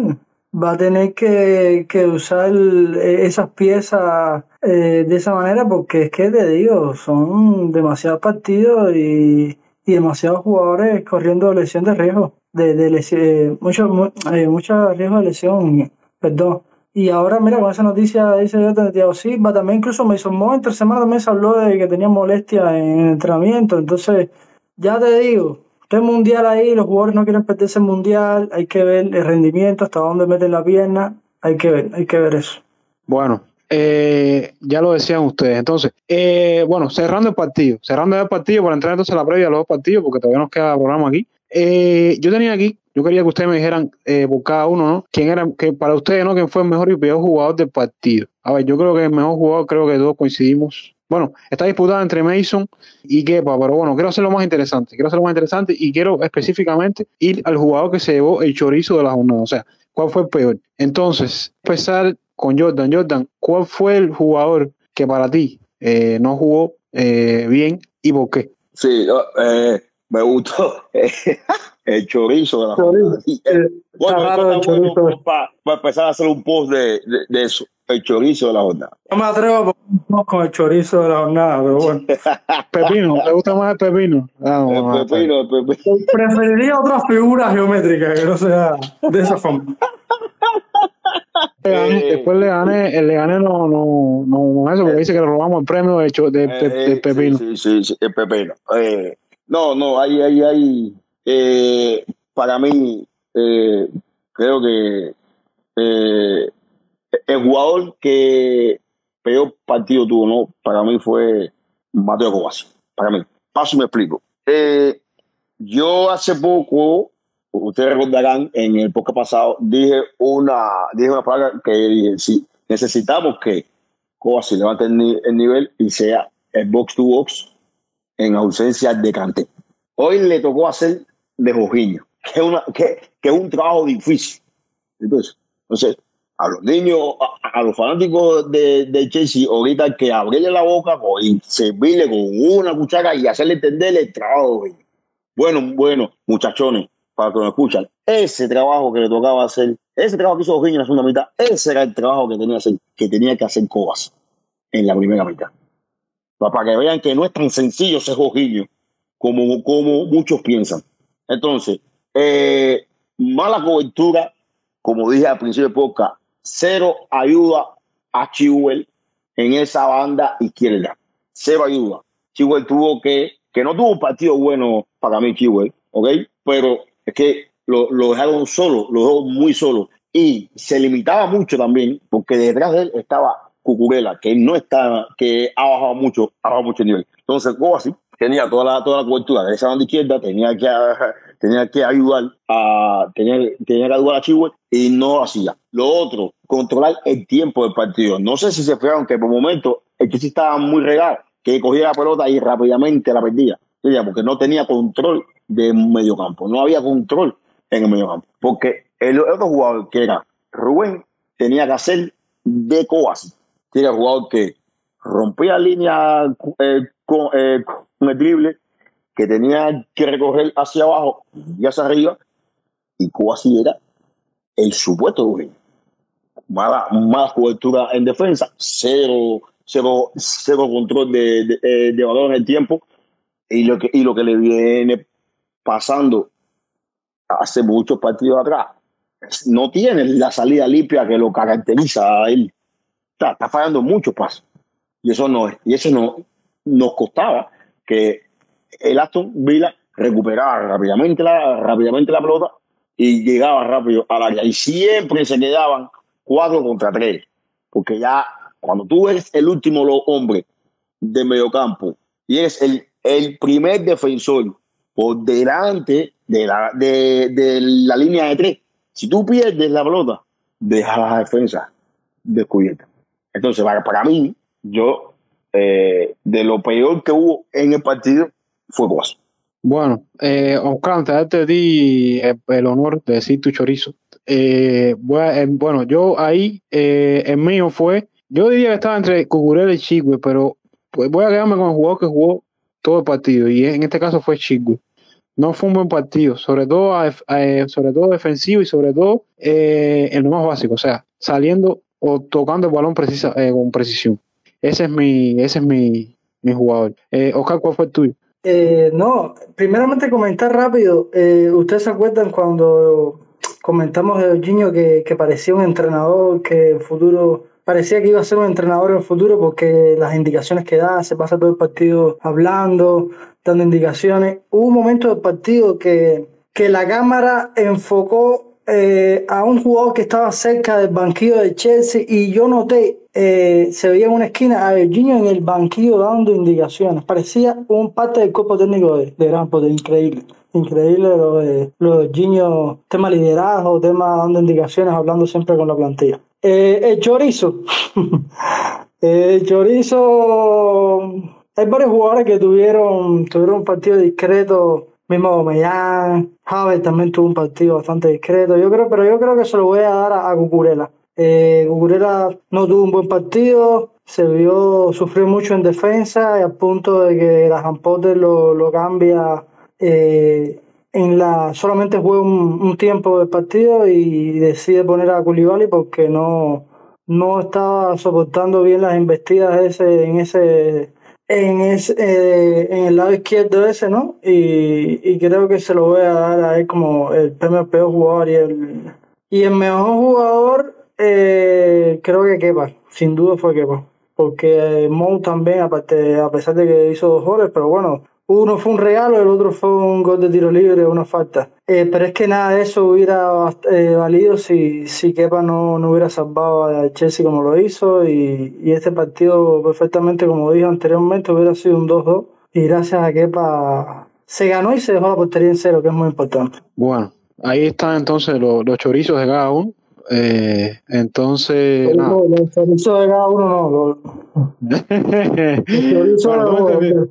B: Va a tener que, que usar esas piezas eh, de esa manera porque es que te digo, son demasiados partidos y, y demasiados jugadores corriendo lesión de riesgo, de, de lesión, eh, mucho riesgo de lesión, perdón. Y ahora, mira, con esa noticia dice de Thiago Silva, también incluso Mason Mount entre semana también se habló de que tenía molestia en el entrenamiento. Entonces, ya te digo, este mundial ahí, los jugadores no quieren perderse el mundial, hay que ver el rendimiento, hasta dónde meten la pierna, hay que ver, hay que ver eso.
A: Bueno, eh, ya lo decían ustedes. Entonces, eh, bueno, cerrando el partido, cerrando el partido para entrar entonces a la previa de los dos partidos, porque todavía nos queda programa aquí. Eh, yo tenía aquí, yo quería que ustedes me dijeran eh, por cada uno, ¿no? ¿Quién era, que para ustedes, ¿no? ¿Quién fue el mejor y peor jugador del partido? A ver, yo creo que el mejor jugador, creo que todos coincidimos. Bueno, está disputada entre Mason y Kepa, pero bueno, quiero hacerlo más interesante. Quiero hacerlo más interesante y quiero específicamente ir al jugador que se llevó el chorizo de la jornada. O sea, ¿cuál fue el peor? Entonces, empezar con Jordan. Jordan, ¿cuál fue el jugador que para ti eh, no jugó eh, bien y por qué?
C: Sí, eh, me gustó el chorizo de la. Bueno, eso está bueno para, para empezar a hacer un post de, de, de eso el chorizo de la jornada.
B: No me atrevo a poner con el chorizo de la jornada, pero bueno.
A: pepino, ¿te gusta más el pepino?
C: Ah, el pepino, el pepino.
B: Preferiría otras figuras geométricas que no sea de esa forma.
A: Eh, después le gané, le gané no, no, no, eso, porque eh, dice que le robamos el premio de, de, de,
C: eh,
A: de pepino.
C: Sí, sí, sí, el pepino. Eh, no, no, hay, hay, hay, eh, para mí, eh, creo que eh, el jugador que peor partido tuvo, ¿no? Para mí fue Mateo Kovacic. Para mí. Paso y me explico. Eh, yo hace poco, ustedes recordarán, en el podcast pasado, dije una, dije una palabra que dije, sí, necesitamos que Kovacic levante el, el nivel y sea el box to box en ausencia de Canté. Hoy le tocó hacer de Jorginho, que es, que, un trabajo difícil. Entonces, entonces a los niños, a, a los fanáticos de, de, Chelsea, ahorita que abrirle la boca y servirle con una cuchara y hacerle entender el trabajo. Bueno, bueno, muchachones, para que nos escuchan, ese trabajo que le tocaba hacer, ese trabajo que hizo Jorginho en la segunda mitad, ese era el trabajo que tenía que hacer, que, tenía que hacer Cobas en la primera mitad. Para que vean que no es tan sencillo ser Jorginho como, como muchos piensan. Entonces, eh, mala cobertura, como dije al principio de podcast, cero ayuda a Chihuel en esa banda izquierda. Cero ayuda. Chihuel tuvo que, que no tuvo un partido bueno para mí, Chihuel, ¿ok? Pero es que lo dejaron solo, lo dejó muy solo. Y se limitaba mucho también, porque detrás de él estaba Cucurela, que no está, que ha bajado mucho, ha bajado mucho el nivel. Entonces, así tenía toda la, toda la cobertura de esa banda izquierda, tenía que, tenía que ayudar a, tenía, tenía que ayudar a Chihuahua y no lo hacía. Lo otro, controlar el tiempo del partido. No sé si se fijaron que por momento el Chelsea estaba muy regado, que cogía la pelota y rápidamente la perdía, porque no tenía control de medio campo, no había control en el medio campo, porque el otro jugador que era Rubén tenía que hacer de Coas, que era jugador que rompía línea eh, con, eh, con el drible, que tenía que recorrer hacia abajo y hacia arriba, y Coasi era el supuesto Rubén mala, mala cobertura en defensa, cero, cero, cero control de, de, eh, de balón en el tiempo. Y lo, que, y lo que le viene pasando hace muchos partidos atrás, no tiene la salida limpia que lo caracteriza a él. Está, está fallando muchos pasos. Y eso no y eso no nos costaba que el Aston Villa recuperara rápidamente la, rápidamente la pelota y llegaba rápido al área. Y siempre se quedaban cuatro contra tres. Porque ya cuando tú eres el último hombre de mediocampo y eres el el primer defensor por delante de la, de, de la línea de tres. Si tú pierdes la pelota, deja la defensa descubierta. Entonces, para, mí, yo, eh, de lo peor que hubo en el partido, fue Guaso.
A: Bueno, eh, Oscar, de darte a ti el, honor de decir tu chorizo, eh, bueno, yo ahí, eh, el mío fue, yo diría que estaba entre Cucurella y Chigüe, pero pues voy a quedarme con el jugador que jugó todo el partido, y en este caso fue Chigüe. No fue un buen partido, sobre todo, sobre todo defensivo y sobre todo eh, en lo más básico, o sea, saliendo o tocando el balón precisa, eh, con precisión. Ese es mi, ese es mi, mi jugador. Eh, Oscar, ¿cuál fue el tuyo?
B: Eh, no, primeramente comentar rápido. eh, ¿Ustedes se acuerdan cuando comentamos de Jorginho que, que parecía un entrenador que en futuro parecía que iba a ser un entrenador en el futuro porque las indicaciones que da, se pasa todo el partido hablando, dando indicaciones. Hubo un momento del partido que, que la cámara enfocó eh, a un jugador que estaba cerca del banquillo de Chelsea y yo noté, eh, se veía en una esquina a Jorginho en el banquillo dando indicaciones. Parecía un parte del cuerpo técnico de, de Poder, increíble. Increíble lo de, lo tema liderazgo, tema dando indicaciones, hablando siempre con la plantilla. Eh, el chorizo. el chorizo. Hay varios jugadores que tuvieron, tuvieron un partido discreto. Mismo Aubameyang, Javes también tuvo un partido bastante discreto. Yo creo, pero yo creo que se lo voy a dar a, a Cucurella. Eh, no tuvo un buen partido, se vio, sufrió mucho en defensa y al punto de que la Potter lo, lo cambia eh, en la solamente juega un, tiempo del partido y decide poner a Koulibaly porque no, no estaba soportando bien las embestidas ese, en ese en ese, eh, en el lado izquierdo ese, ¿no? Y, y creo que se lo voy a dar a él como el premio peor jugador y el y el mejor jugador eh, creo que Kepa, sin duda fue Kepa, porque Mou también, aparte, a pesar de que hizo dos goles, pero bueno, uno fue un regalo, el otro fue un gol de tiro libre, una falta. Eh, pero es que nada de eso hubiera eh, valido si, si Kepa no, no hubiera salvado a Chelsea como lo hizo y, y este partido perfectamente, como dije anteriormente, hubiera sido un 2-2 y gracias a Kepa se ganó y se dejó la portería en cero, que es muy importante.
A: Bueno, ahí están entonces los, los chorizos de cada uno. Eh, entonces, nada.
B: No, los chorizos de cada uno no. Los, los chorizos
A: Bueno,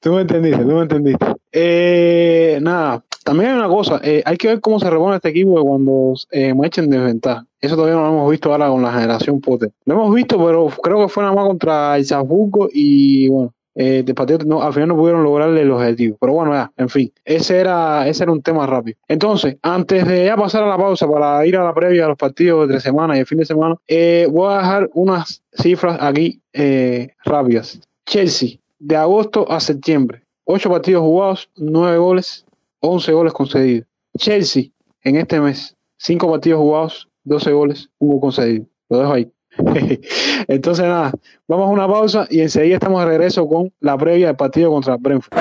A: tú me entendiste. Tú me entendiste. Eh, nada, también hay una cosa, eh, hay que ver cómo se repone este equipo de cuando eh, me echen desventaja. Eso todavía no lo hemos visto ahora con la generación Potter. Lo hemos visto, pero creo que fue nada más contra el Salzburgo y bueno, eh, de partido no, al final no pudieron lograrle el objetivo. Pero bueno, ya, en fin, ese era, ese era un tema rápido. Entonces, antes de ya pasar a la pausa para ir a la previa de los partidos de tres semanas y el fin de semana, eh, voy a dejar unas cifras aquí eh, rápidas. Chelsea, de agosto a septiembre, 8 partidos jugados, 9 goles, 11 goles concedidos. Chelsea, en este mes, 5 partidos jugados, 12 goles, 1 gol concedido. Lo dejo ahí. Entonces, nada, vamos a una pausa y enseguida estamos de regreso con la previa del partido contra Brentford.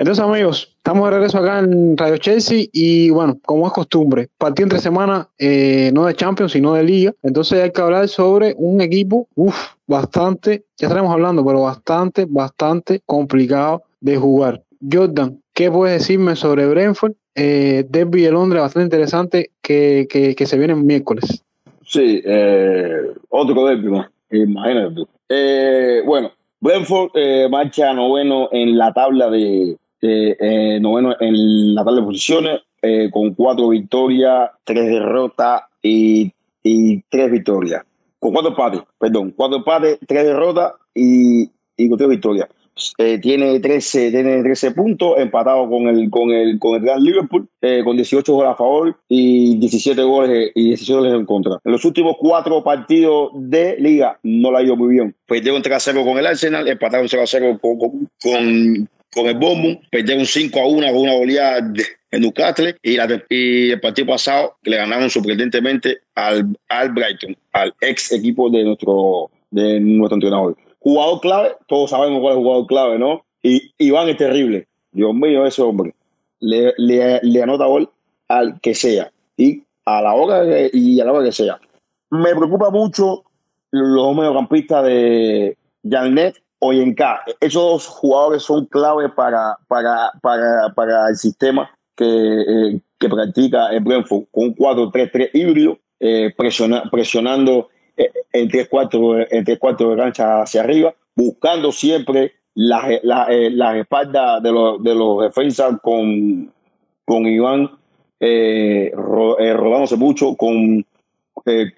A: Entonces, amigos, estamos de regreso acá en Radio Chelsea y bueno, como es costumbre, partido entre semana, eh, no de Champions, sino de Liga. Entonces hay que hablar sobre un equipo, uff, bastante, ya estaremos hablando, pero bastante, bastante complicado de jugar. Jordan, ¿qué puedes decirme sobre Brentford? Eh, Derby de Londres, bastante interesante, que, que, que se viene el miércoles.
C: Sí, eh, otro derby más, imagínate tú. Eh, bueno, Brentford eh, marcha noveno en la tabla de, eh, noveno en la tabla de posiciones eh, con cuatro victorias, tres derrotas y, y tres victorias. Con cuatro empates, perdón, cuatro empates, tres derrotas y, y con tres victorias. Eh, tiene 13, tiene 13 puntos, empatado con el, con el, con el Gran Liverpool, eh, con 18 goles a favor y 17 goles, y 17 goles en contra. En los últimos cuatro partidos de liga no la ha ido muy bien. Perdieron 3 a 0 con el Arsenal, empataron 0 a 0 con, con, con, con el Bournemouth, perdieron 5 a 1 con una goleada de, en Newcastle y, la, y, el partido pasado le ganaron sorprendentemente al, al Brighton, al ex equipo de nuestro, de nuestro entrenador jugador clave, todos sabemos cuál es el jugador clave, ¿no? Y Iván es terrible. Dios mío, ese hombre. Le, le, anota gol al que sea. Y a la hora que, y a la que sea. me preocupa mucho los mediocampistas de Janet o Yenka. Esos dos jugadores son clave para, para, para, para el sistema que, eh, que practica el Brentford con un 4-3-3 híbrido, eh, presiona, presionando eh, en 3-4 en 3-4 de cancha hacia arriba, buscando siempre las la, la espaldas de los, de los defensas con, con Iván eh, rodándose mucho, con,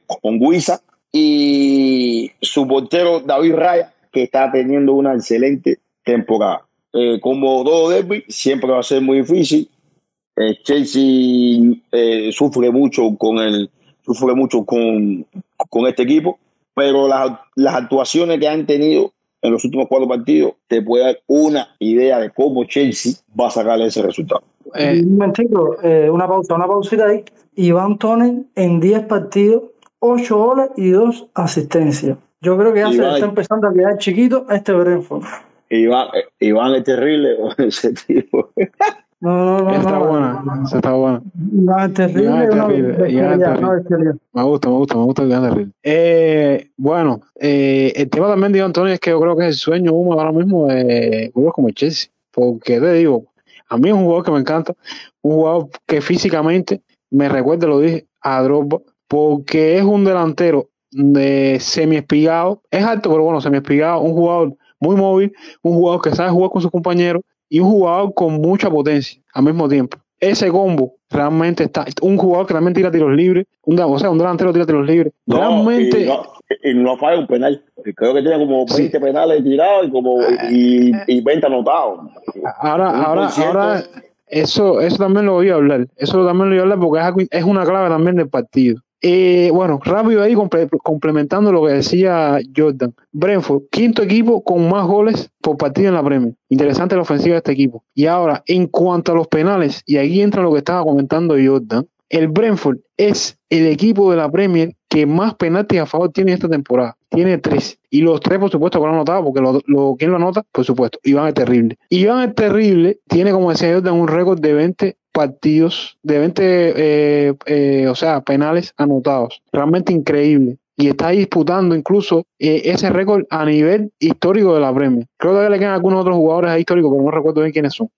C: con Guisa y su portero David Raya, que está teniendo una excelente temporada. Eh, como todo derby, siempre va a ser muy difícil. Eh, Chelsea eh, sufre mucho con el sufre mucho con, con este equipo, pero las, las actuaciones que han tenido en los últimos cuatro partidos te puede dar una idea de cómo Chelsea va a sacarle ese resultado.
B: Un momentico, una pausa, una pausita ahí. Iván Tonen en 10 partidos, 8 goles y 2 asistencias. Yo creo que ya se está empezando a quedar chiquito a este Brentford.
C: Iván, Iván es terrible ese tipo.
B: No, no, no.
A: Está
B: no,
A: buena, esa está buena.
B: Es terrible.
A: Me gusta, me gusta, me gusta el Iván terrible. Eh, bueno, eh, el tema también de Iván Antonio es que yo creo que es el sueño humo ahora mismo de jugadores como el Chelsea. Porque te digo, a mí es un jugador que me encanta, un jugador que físicamente me recuerda, lo dije, a Drogba, porque es un delantero de semi-espigado, es alto, pero bueno, semi-espigado, un jugador muy móvil, un jugador que sabe jugar con sus compañeros y un jugador con mucha potencia al mismo tiempo. Ese combo realmente está, un jugador que también tira tiros libres, un, o sea, un delantero tira tiros libres.
C: No,
A: realmente,
C: y no, y no falla un penal. Creo que tiene como 20 penales tirados y como y, y 20 anotados.
A: ahora, ahora, ahora, eso, eso también lo voy a hablar. Eso también lo voy a hablar porque es, es una clave también del partido. Eh, bueno, rápido ahí, comple- complementando lo que decía Jordan. Brentford, quinto equipo con más goles por partido en la Premier. Interesante la ofensiva de este equipo. Y ahora, en cuanto a los penales, y aquí entra lo que estaba comentando Jordan, el Brentford es el equipo de la Premier que más penaltis a favor tiene esta temporada. Tiene tres. Y los tres, por supuesto, que lo han anotado, porque ¿quién lo anota? Por supuesto, Iván es terrible. Iván es terrible, tiene, como decía Jordan, un récord de 20 partidos, de 20, eh, eh, o sea, penales anotados. Realmente increíble. Y está disputando incluso eh, ese récord a nivel histórico de la Premier. Creo que le quedan algunos otros jugadores ahí históricos, pero no recuerdo bien quiénes son.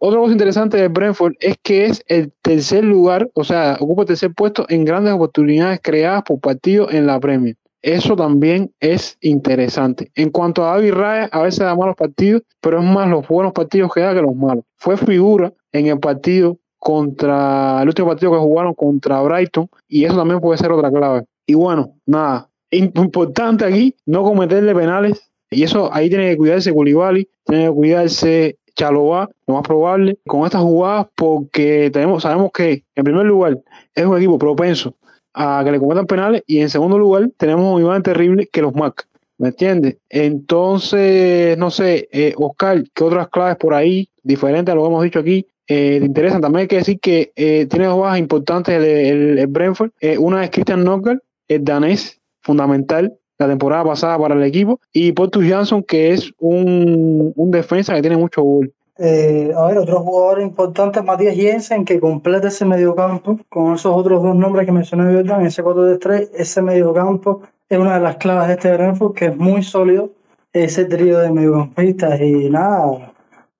A: Otra cosa interesante de Brentford es que es el tercer lugar, o sea, ocupa el tercer puesto en grandes oportunidades creadas por partido en la Premier. Eso también es interesante. En cuanto a David Raya, a veces da malos partidos, pero es más los buenos partidos que da que los malos. Fue figura en el partido contra el último partido que jugaron contra Brighton y eso también puede ser otra clave. Y bueno, nada, im- importante aquí no cometerle penales y eso ahí tiene que cuidarse Koulibaly, tiene que cuidarse Chalobah, lo más probable, con estas jugadas porque tenemos, sabemos que en primer lugar es un equipo propenso a que le cometan penales y en segundo lugar tenemos un Iván terrible que los marca. ¿Me entiendes? Entonces, no sé, eh, Oscar, ¿qué otras claves por ahí, diferentes a lo que hemos dicho aquí, eh, te interesan? También hay que decir que eh, tiene dos bajas importantes el, el- el Brentford. Eh, una es Christian Nogger, el danés, fundamental la temporada pasada para el equipo, y Portus Jansson, que es un, un defensa que tiene mucho gol.
B: Eh, a ver, otro jugador importante, Matías Jensen, que completa ese mediocampo con esos otros dos nombres que mencioné Jordan, ese 4 de 3, ese mediocampo es una de las claves de este Brentford, que es muy sólido, ese trío de mediocampistas y nada,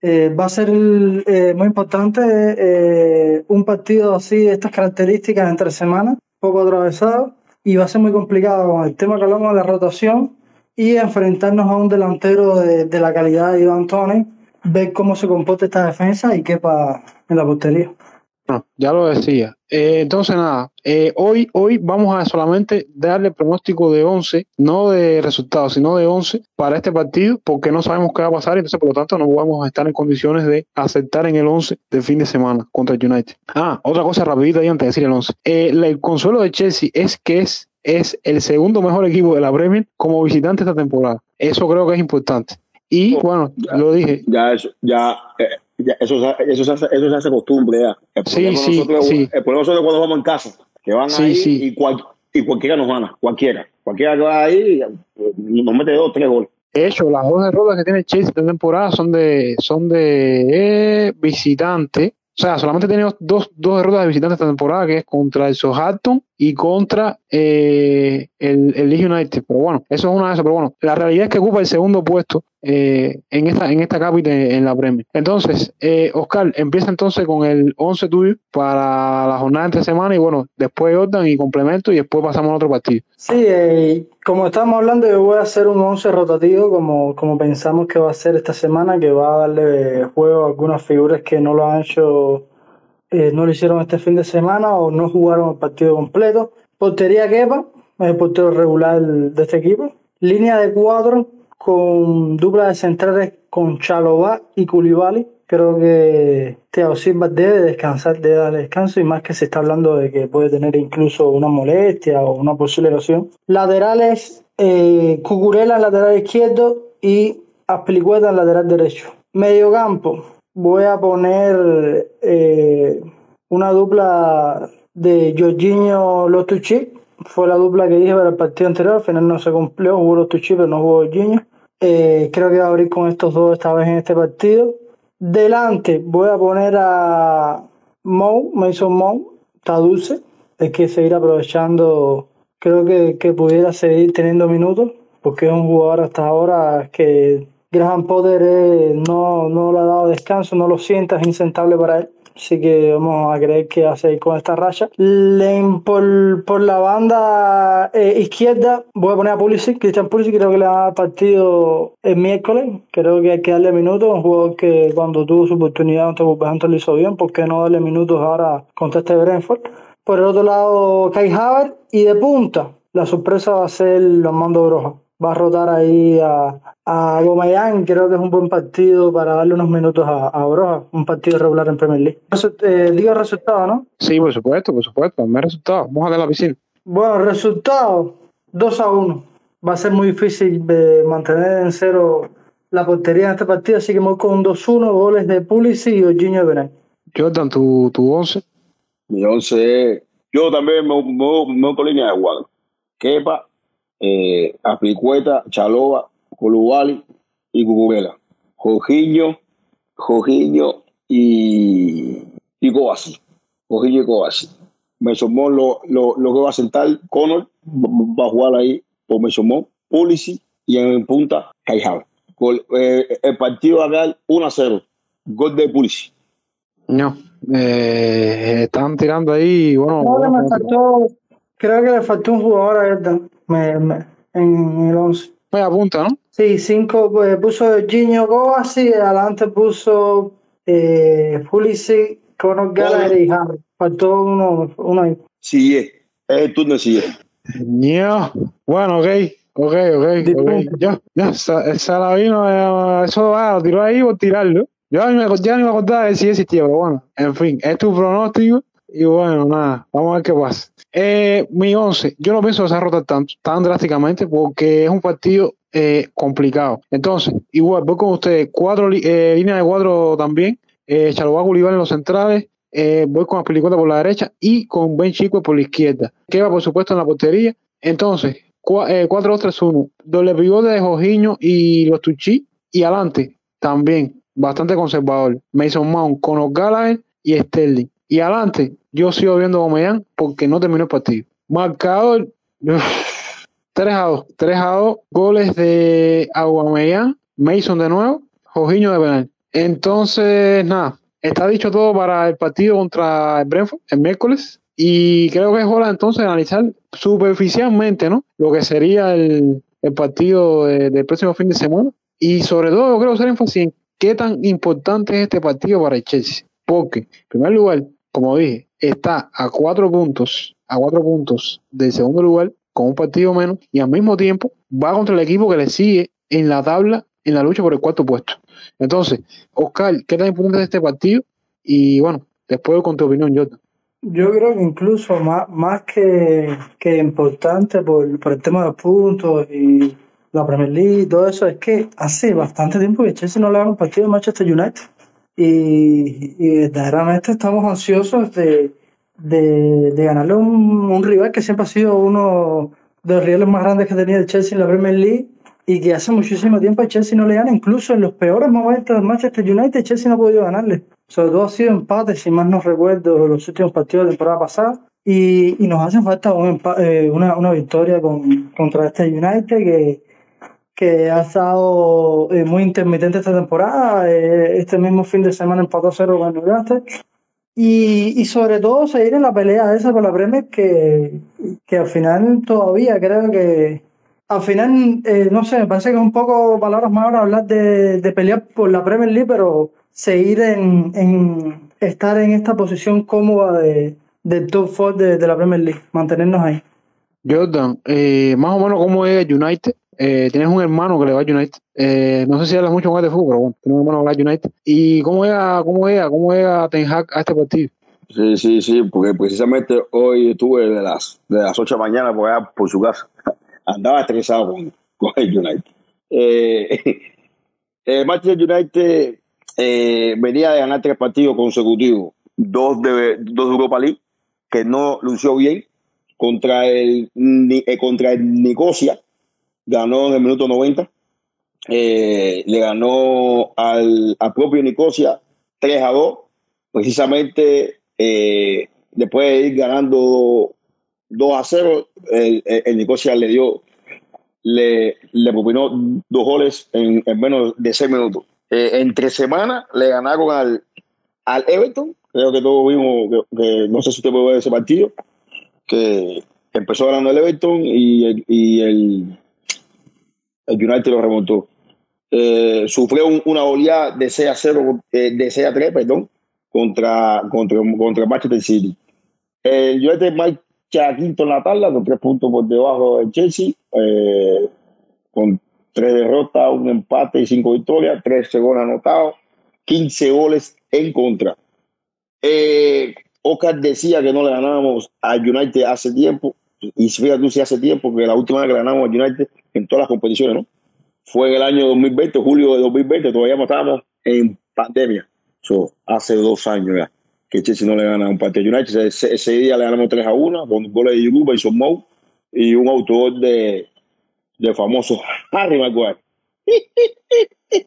B: eh, va a ser eh, muy importante eh, un partido así de estas características entre semanas, poco atravesado, y va a ser muy complicado con el tema que hablamos de la rotación y enfrentarnos a un delantero de, de la calidad de Iván Tony, ver cómo se comporta esta defensa y quepa en la portería.
A: No, ya lo decía. Eh, entonces, nada, eh, hoy, hoy vamos a solamente darle pronóstico de 11, no de resultados, sino de 11 para este partido, porque no sabemos qué va a pasar, entonces por lo tanto no vamos a estar en condiciones de aceptar en el 11 del fin de semana contra el United. Ah, otra cosa rapidita ahí antes de decir el 11. Eh, el consuelo de Chelsea es que es, es el segundo mejor equipo de la Premier como visitante esta temporada. Eso creo que es importante. Y bueno, lo dije,
C: Ya eso, ya, eh, ya eso, se- eso, se hace, eso se hace costumbre ya. El problema
A: sí,
C: nosotros,
A: sí.
C: El problema nosotros cuando vamos en casa, que van
A: Sí,
C: ahí
A: sí.
C: Y, cual- y cualquiera nos gana, cualquiera. Cualquiera que va ahí eh, nos mete dos, tres goles.
A: De hecho, las dos derrotas que tiene Chelsea esta temporada son de son de eh, visitante. O sea, solamente tiene dos, dos derrotas de visitante esta temporada, que es contra el Southampton y contra eh, el, el Leeds United. Pero bueno, eso es una de esas. Pero bueno, la realidad es que ocupa el segundo puesto eh, en esta en esta capital en la Premier. Entonces, eh, Oscar, empieza entonces con el 11 tuyo para la jornada entre semana y bueno, después Jordan y complemento y después pasamos a otro partido.
B: Sí, eh, como estamos hablando, yo voy a hacer un 11 rotativo como, como pensamos que va a ser esta semana, que va a darle juego a algunas figuras que no lo han hecho eh, no lo hicieron este fin de semana o no jugaron el partido completo. Portería Kepa, el portero regular de este equipo. Línea de cuatro con dupla de centrales con Chalobá y Koulibaly. Creo que Thiago Silva debe descansar, debe darle descanso y más que se está hablando de que puede tener incluso una molestia o una posible erosión. Laterales, eh, Cucurella lateral izquierdo y Aspilicueta lateral derecho. Medio campo, voy a poner eh, una dupla de Jorginho Lotuchi. Fue la dupla que dije para el partido anterior. Al final no se cumplió. Jugó Lotuchi, pero no jugó Jorginho. Eh, creo que va a abrir con estos dos esta vez en este partido. Delante voy a poner a Mou, Mason Mou. Está dulce. Hay que seguir aprovechando. Creo que, que pudiera seguir teniendo minutos. Porque es un jugador hasta ahora que Graham Potter eh, no, no le ha dado descanso, no lo sienta, es insentable para él. Así que vamos a creer que seguir con esta racha. Len, por, por la banda eh, izquierda voy a poner a Pulisic, Christian Pulisic, creo que le ha partido el miércoles. Creo que hay que darle minutos. Un jugador que cuando tuvo su oportunidad ante Wolverhampton lo hizo bien. ¿Por qué no darle minutos ahora contra este Brentford? Por el otro lado, Kai Havertz. Y de punta, la sorpresa va a ser Armando Broja va a rotar ahí a, a Gomayán. Creo que es un buen partido para darle unos minutos a, a Broja, un partido regular en Premier League. Eh, digo resultado, ¿no?
A: Sí, por supuesto, por supuesto. Me resultado. Vamos a ver la piscina.
B: Bueno, resultado 2 a 1. Va a ser muy difícil de mantener en cero la portería en este partido, así que me voy con un 2-1, goles de Pulisic y de Benay.
A: Jordan, tu, tu 11.
C: Mi 11 es. Yo también me, me, me voy con línea de cuadro. Kepa, eh, Aplicueta, Chaloba, Colubali y Cucurela. Jorginho, Jorginho y, y Kovacic. Jorginho y Kovacic. Mesomón lo, lo, lo que va a sentar, Connor va a jugar ahí por Mesomón, Pulisic y en punta, Caijal. Eh, el partido va a dar 1 a 0. Gol de Pulisic.
A: No, eh, están tirando ahí, bueno,
B: No,
A: bueno,
B: me faltó, creo que le faltó un jugador a me, me- en el 11.
A: media punta, ¿no?
B: Sí, cinco, pues, puso Jorginho Kovacic, adelante puso eh, Pulisic, Conor Gallagher y Harry. Faltó uno, uno ahí.
C: Sigue. Es el turno de Sigue.
A: No. Bueno, ok, ok, ok, ok.
B: Disculpe.
A: Ya, ya, Sa- Salavino, eh, eso va, lo tiró ahí por tirarlo. Yo ni me, ya ni me acordaba de si existía, pero bueno, en fin, es tu pronóstico y bueno, nada, vamos a ver qué pasa. Eh, mi 11, yo no pienso rotar tan, tan drásticamente porque es un partido eh, complicado. Entonces, igual, voy con ustedes, cuatro eh, líneas de cuatro también, eh, Chalobá Bolívar en los centrales, eh, voy con Aspilicueta por la derecha y con Ben Chico por la izquierda. Que va, por supuesto, en la portería. Entonces, 4-2-3-1, doble pivote de Jorginho y los Tuchi. Y adelante, también, bastante conservador. Mason Mount, Conor Gallagher y Sterling. Y adelante, yo sigo viendo a Aubameyang porque no terminó el partido. Marcador, uf, 3 a 2. 3 a 2, goles de Aubameyang, Mason de nuevo, Jorginho de penal. Entonces, nada, está dicho todo para el partido contra el Brentford el miércoles. Y creo que es hora entonces de analizar superficialmente, ¿no? Lo que sería el, el partido de- del próximo fin de semana. Y sobre todo, yo creo hacer énfasis en qué tan importante es este partido para el Chelsea. Porque, en primer lugar, como dije, está a cuatro puntos, a cuatro puntos del segundo lugar, con un partido menos, y al mismo tiempo va contra el equipo que le sigue en la tabla, en la lucha por el cuarto puesto. Entonces, Oscar, ¿qué tan importante es este partido? Y bueno, después con tu opinión, Jordan.
B: Yo creo que incluso más, más que, que importante por, por el tema de puntos y la Premier League y todo eso, es que hace bastante tiempo que Chelsea no le gana un partido de Manchester United. Y, y verdaderamente estamos ansiosos de, de, de ganarle un, un rival que siempre ha sido uno de los rivales más grandes que tenido el Chelsea en la Premier League y que hace muchísimo tiempo el Chelsea no le gana, incluso en los peores momentos del Manchester United, Chelsea no ha podido ganarle. Sobre todo ha sido empate, si más no recuerdo, los últimos partidos de la temporada pasada. y, y nos hace falta un eh, una, una victoria con, contra este United que, que ha estado eh, muy intermitente esta temporada. Eh, este mismo fin de semana empató 0 con Newcastle. Y, y sobre todo seguir en la pelea esa por la Premier que, que al final todavía creo que al final, eh, no sé, me parece que es un poco palabras más ahora hablar de, de pelear por la Premier League, pero seguir en, en estar en esta posición cómoda de, del top 4 de, de la Premier League, mantenernos ahí.
A: Jordan, eh, más o menos cómo es United. Eh, tienes un hermano que le va al United. Eh, no sé si hablas mucho él de fútbol, pero bueno, tienes un hermano que va al United. ¿Y cómo llega, cómo llega, cómo llega Ten Hag a este partido?
C: Sí, sí, sí, porque precisamente hoy estuve de las, de las 8 de la mañana por allá por su casa. Andaba estresado con, el United. Eh, el Manchester United eh, venía de ganar tres partidos consecutivos, dos de, dos Europa League, que no lució bien, contra el, contra el Nicosia, ganó en el minuto 90, eh, le ganó al, propio Nicosia 3 a 2, precisamente eh, después de ir ganando 2 a 0, el, el- Nicosia le dio, le, le propinó dos goles en, en menos de 6 minutos. Eh, entre semanas le ganaron al, al Everton, creo que todos vimos, que, que no sé si usted puede ver ese partido, que empezó ganando el Everton y el, y el, el United lo remontó. Eh, sufrió un- una oleada de 6 a 0, eh, de 6 a 3, perdón, contra, contra, contra Manchester City. El United marcha quinto en la tabla, con tres puntos por debajo del Chelsea, eh, con tres derrotas, un empate y cinco victorias, 13 goles anotados, 15 goles en contra. Eh, Oscar decía que no le ganábamos al United hace tiempo, y fíjate tú si hace tiempo, que la última vez que ganamos al United en todas las competiciones, ¿no? Fue en el año 2020, julio de 2020, todavía no estábamos en pandemia. So, hace dos años ya que Chelsea no le gana un partido a United. Ese, día le ganamos 3 a 1 con goles de Yuruba y Son y un autor de, de famoso Harry Maguire.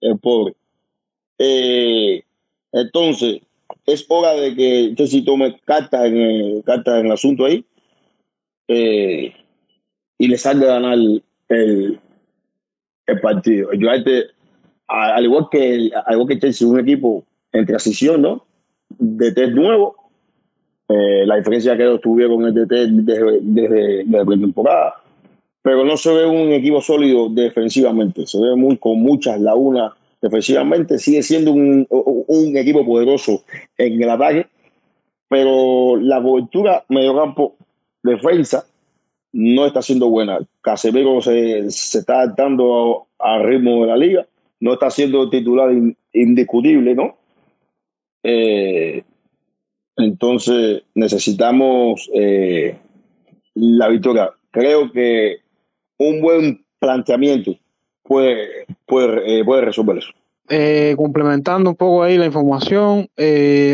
C: El pobre. Eh, entonces, es hora de que Chelsea tome cartas en el, cartas en el asunto ahí eh, y le salga a ganar el, el, partido. El United, al igual que el- al que Chelsea, un equipo en transición, ¿no? De test nuevo. Eh, la diferencia que ellos tuvieron el DT desde, desde, desde la temporada. Pero no se ve un equipo sólido defensivamente. Se ve muy, con muchas lagunas defensivamente. Sigue siendo un, un equipo poderoso en el ataque. Pero la cobertura mediocampo defensa no está siendo buena. Casemiro se, se está adaptando al ritmo de la liga, no está siendo titular in- indiscutible, ¿no? Eh, entonces necesitamos eh, la victoria. Creo que un buen planteamiento puede, puede, eh, puede resolver eso.
A: Complementando un poco ahí la información,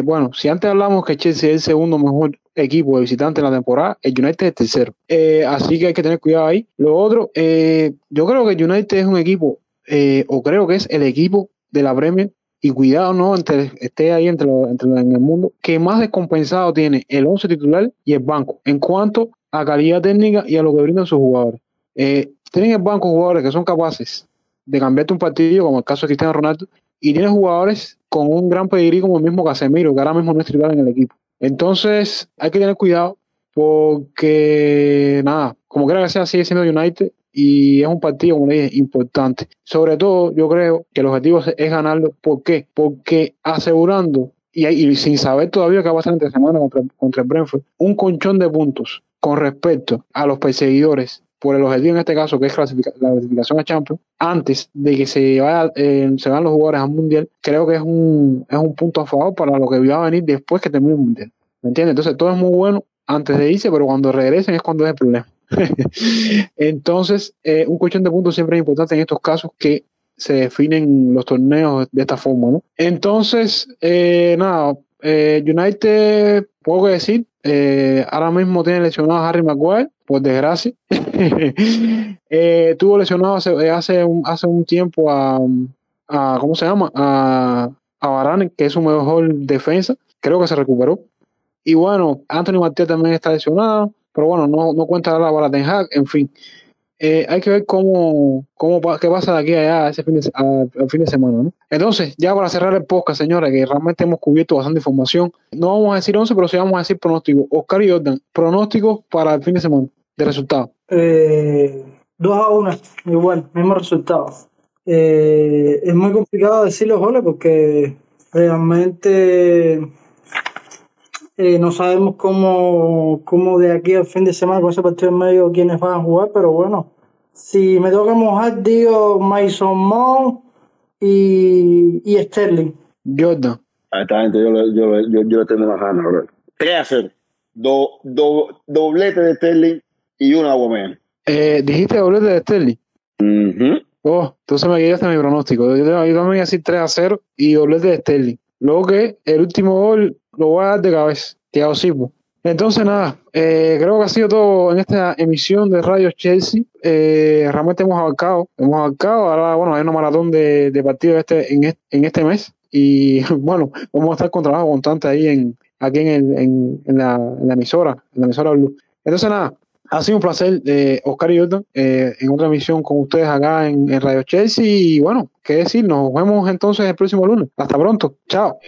A: bueno, si antes hablamos que Chelsea es el segundo mejor equipo de visitante en la temporada, el United es tercero. Eh, así que hay que tener cuidado ahí. Lo otro, eh, yo creo que el United es un equipo, eh, o creo que es el equipo de la Premier, y cuidado, no entre, esté ahí entre, los- entre en el mundo, que más descompensado tiene el 11 titular y el banco en cuanto a calidad técnica y a lo que brindan sus jugadores. Tienen el banco jugadores que son capaces de cambiarte un partido, como el caso de Cristiano Ronaldo, y tiene jugadores con un gran pedigrí como el mismo Casemiro, que ahora mismo no es titular en el equipo. Entonces, hay que tener cuidado porque, nada, como quiera que sea, sigue siendo United y es un partido, como dije, importante. Sobre todo, yo creo que el objetivo es, ganarlo. ¿Por qué? Porque asegurando, y, sin saber todavía qué va a pasar entre semana contra, contra el Brentford, un colchón de puntos con respecto a los perseguidores por el objetivo en este caso, que es clasifica- la clasificación a Champions, antes de que se, vaya, eh, se vayan los jugadores al Mundial, creo que es un, es un punto a favor para lo que va a venir después que termine el Mundial. ¿Me entiendes? Entonces todo es muy bueno antes de irse, pero cuando regresen es cuando es el problema. Entonces, eh, un colchón de puntos siempre es importante en estos casos que se definen los torneos de esta forma. Entonces, eh, nada, eh, United, que decir, eh, ahora mismo tiene lesionado a Harry Maguire, por desgracia. eh, tuvo lesionado hace, eh, hace, un, hace un tiempo a, a ¿cómo se llama? A, a Varane, que es su mejor defensa. Creo que se recuperó. Y bueno, Anthony Martínez también está lesionado, pero bueno, no, no cuenta la Ten Hag, en fin. Eh, hay que ver cómo, cómo qué pasa de aquí a allá ese fin de, al fin de semana. ¿no? Entonces, ya para cerrar el podcast, señores, que realmente hemos cubierto bastante información, no vamos a decir 11, pero sí vamos a decir pronósticos. Oscar y Jordan, pronósticos para el fin de semana de resultado.
B: Eh, 2 a 1, igual, mismo resultado. Eh, es muy complicado decir los goles porque realmente eh, no sabemos cómo, cómo de aquí al fin de semana con ese partido en medio quiénes van a jugar, pero bueno, si me toca mojar, digo Mason Mount y, y Sterling.
A: Jordan.
C: A esta gente yo, le- yo, yo, yo le tengo una gana, bro. 3 a 0. Do, do, doblete de Sterling y una Aguamén.
A: Eh, dijiste doblete de Sterling.
C: Ujú.
A: Oh, entonces me guiaste mi pronóstico. Yo, yo también voy a decir 3 a 0 y doblete de Sterling. Luego que el último gol lo voy a dar de cabeza. Thiago Silva. Entonces, nada, eh, creo que ha sido todo en esta emisión de Radio Chelsea. Eh, realmente hemos abarcado, hemos abarcado. Ahora, bueno, hay una maratón de, partidos este, en, este, mes. Y bueno, vamos a estar con trabajo ahí en, aquí en la, en la emisora, en la emisora Blue. Entonces, nada, ha sido un placer, eh, Oscar y Jordan, eh, en otra emisión con ustedes acá en, en Radio Chelsea. Y bueno, qué decir, nos vemos entonces el próximo lunes. Hasta pronto. Chao.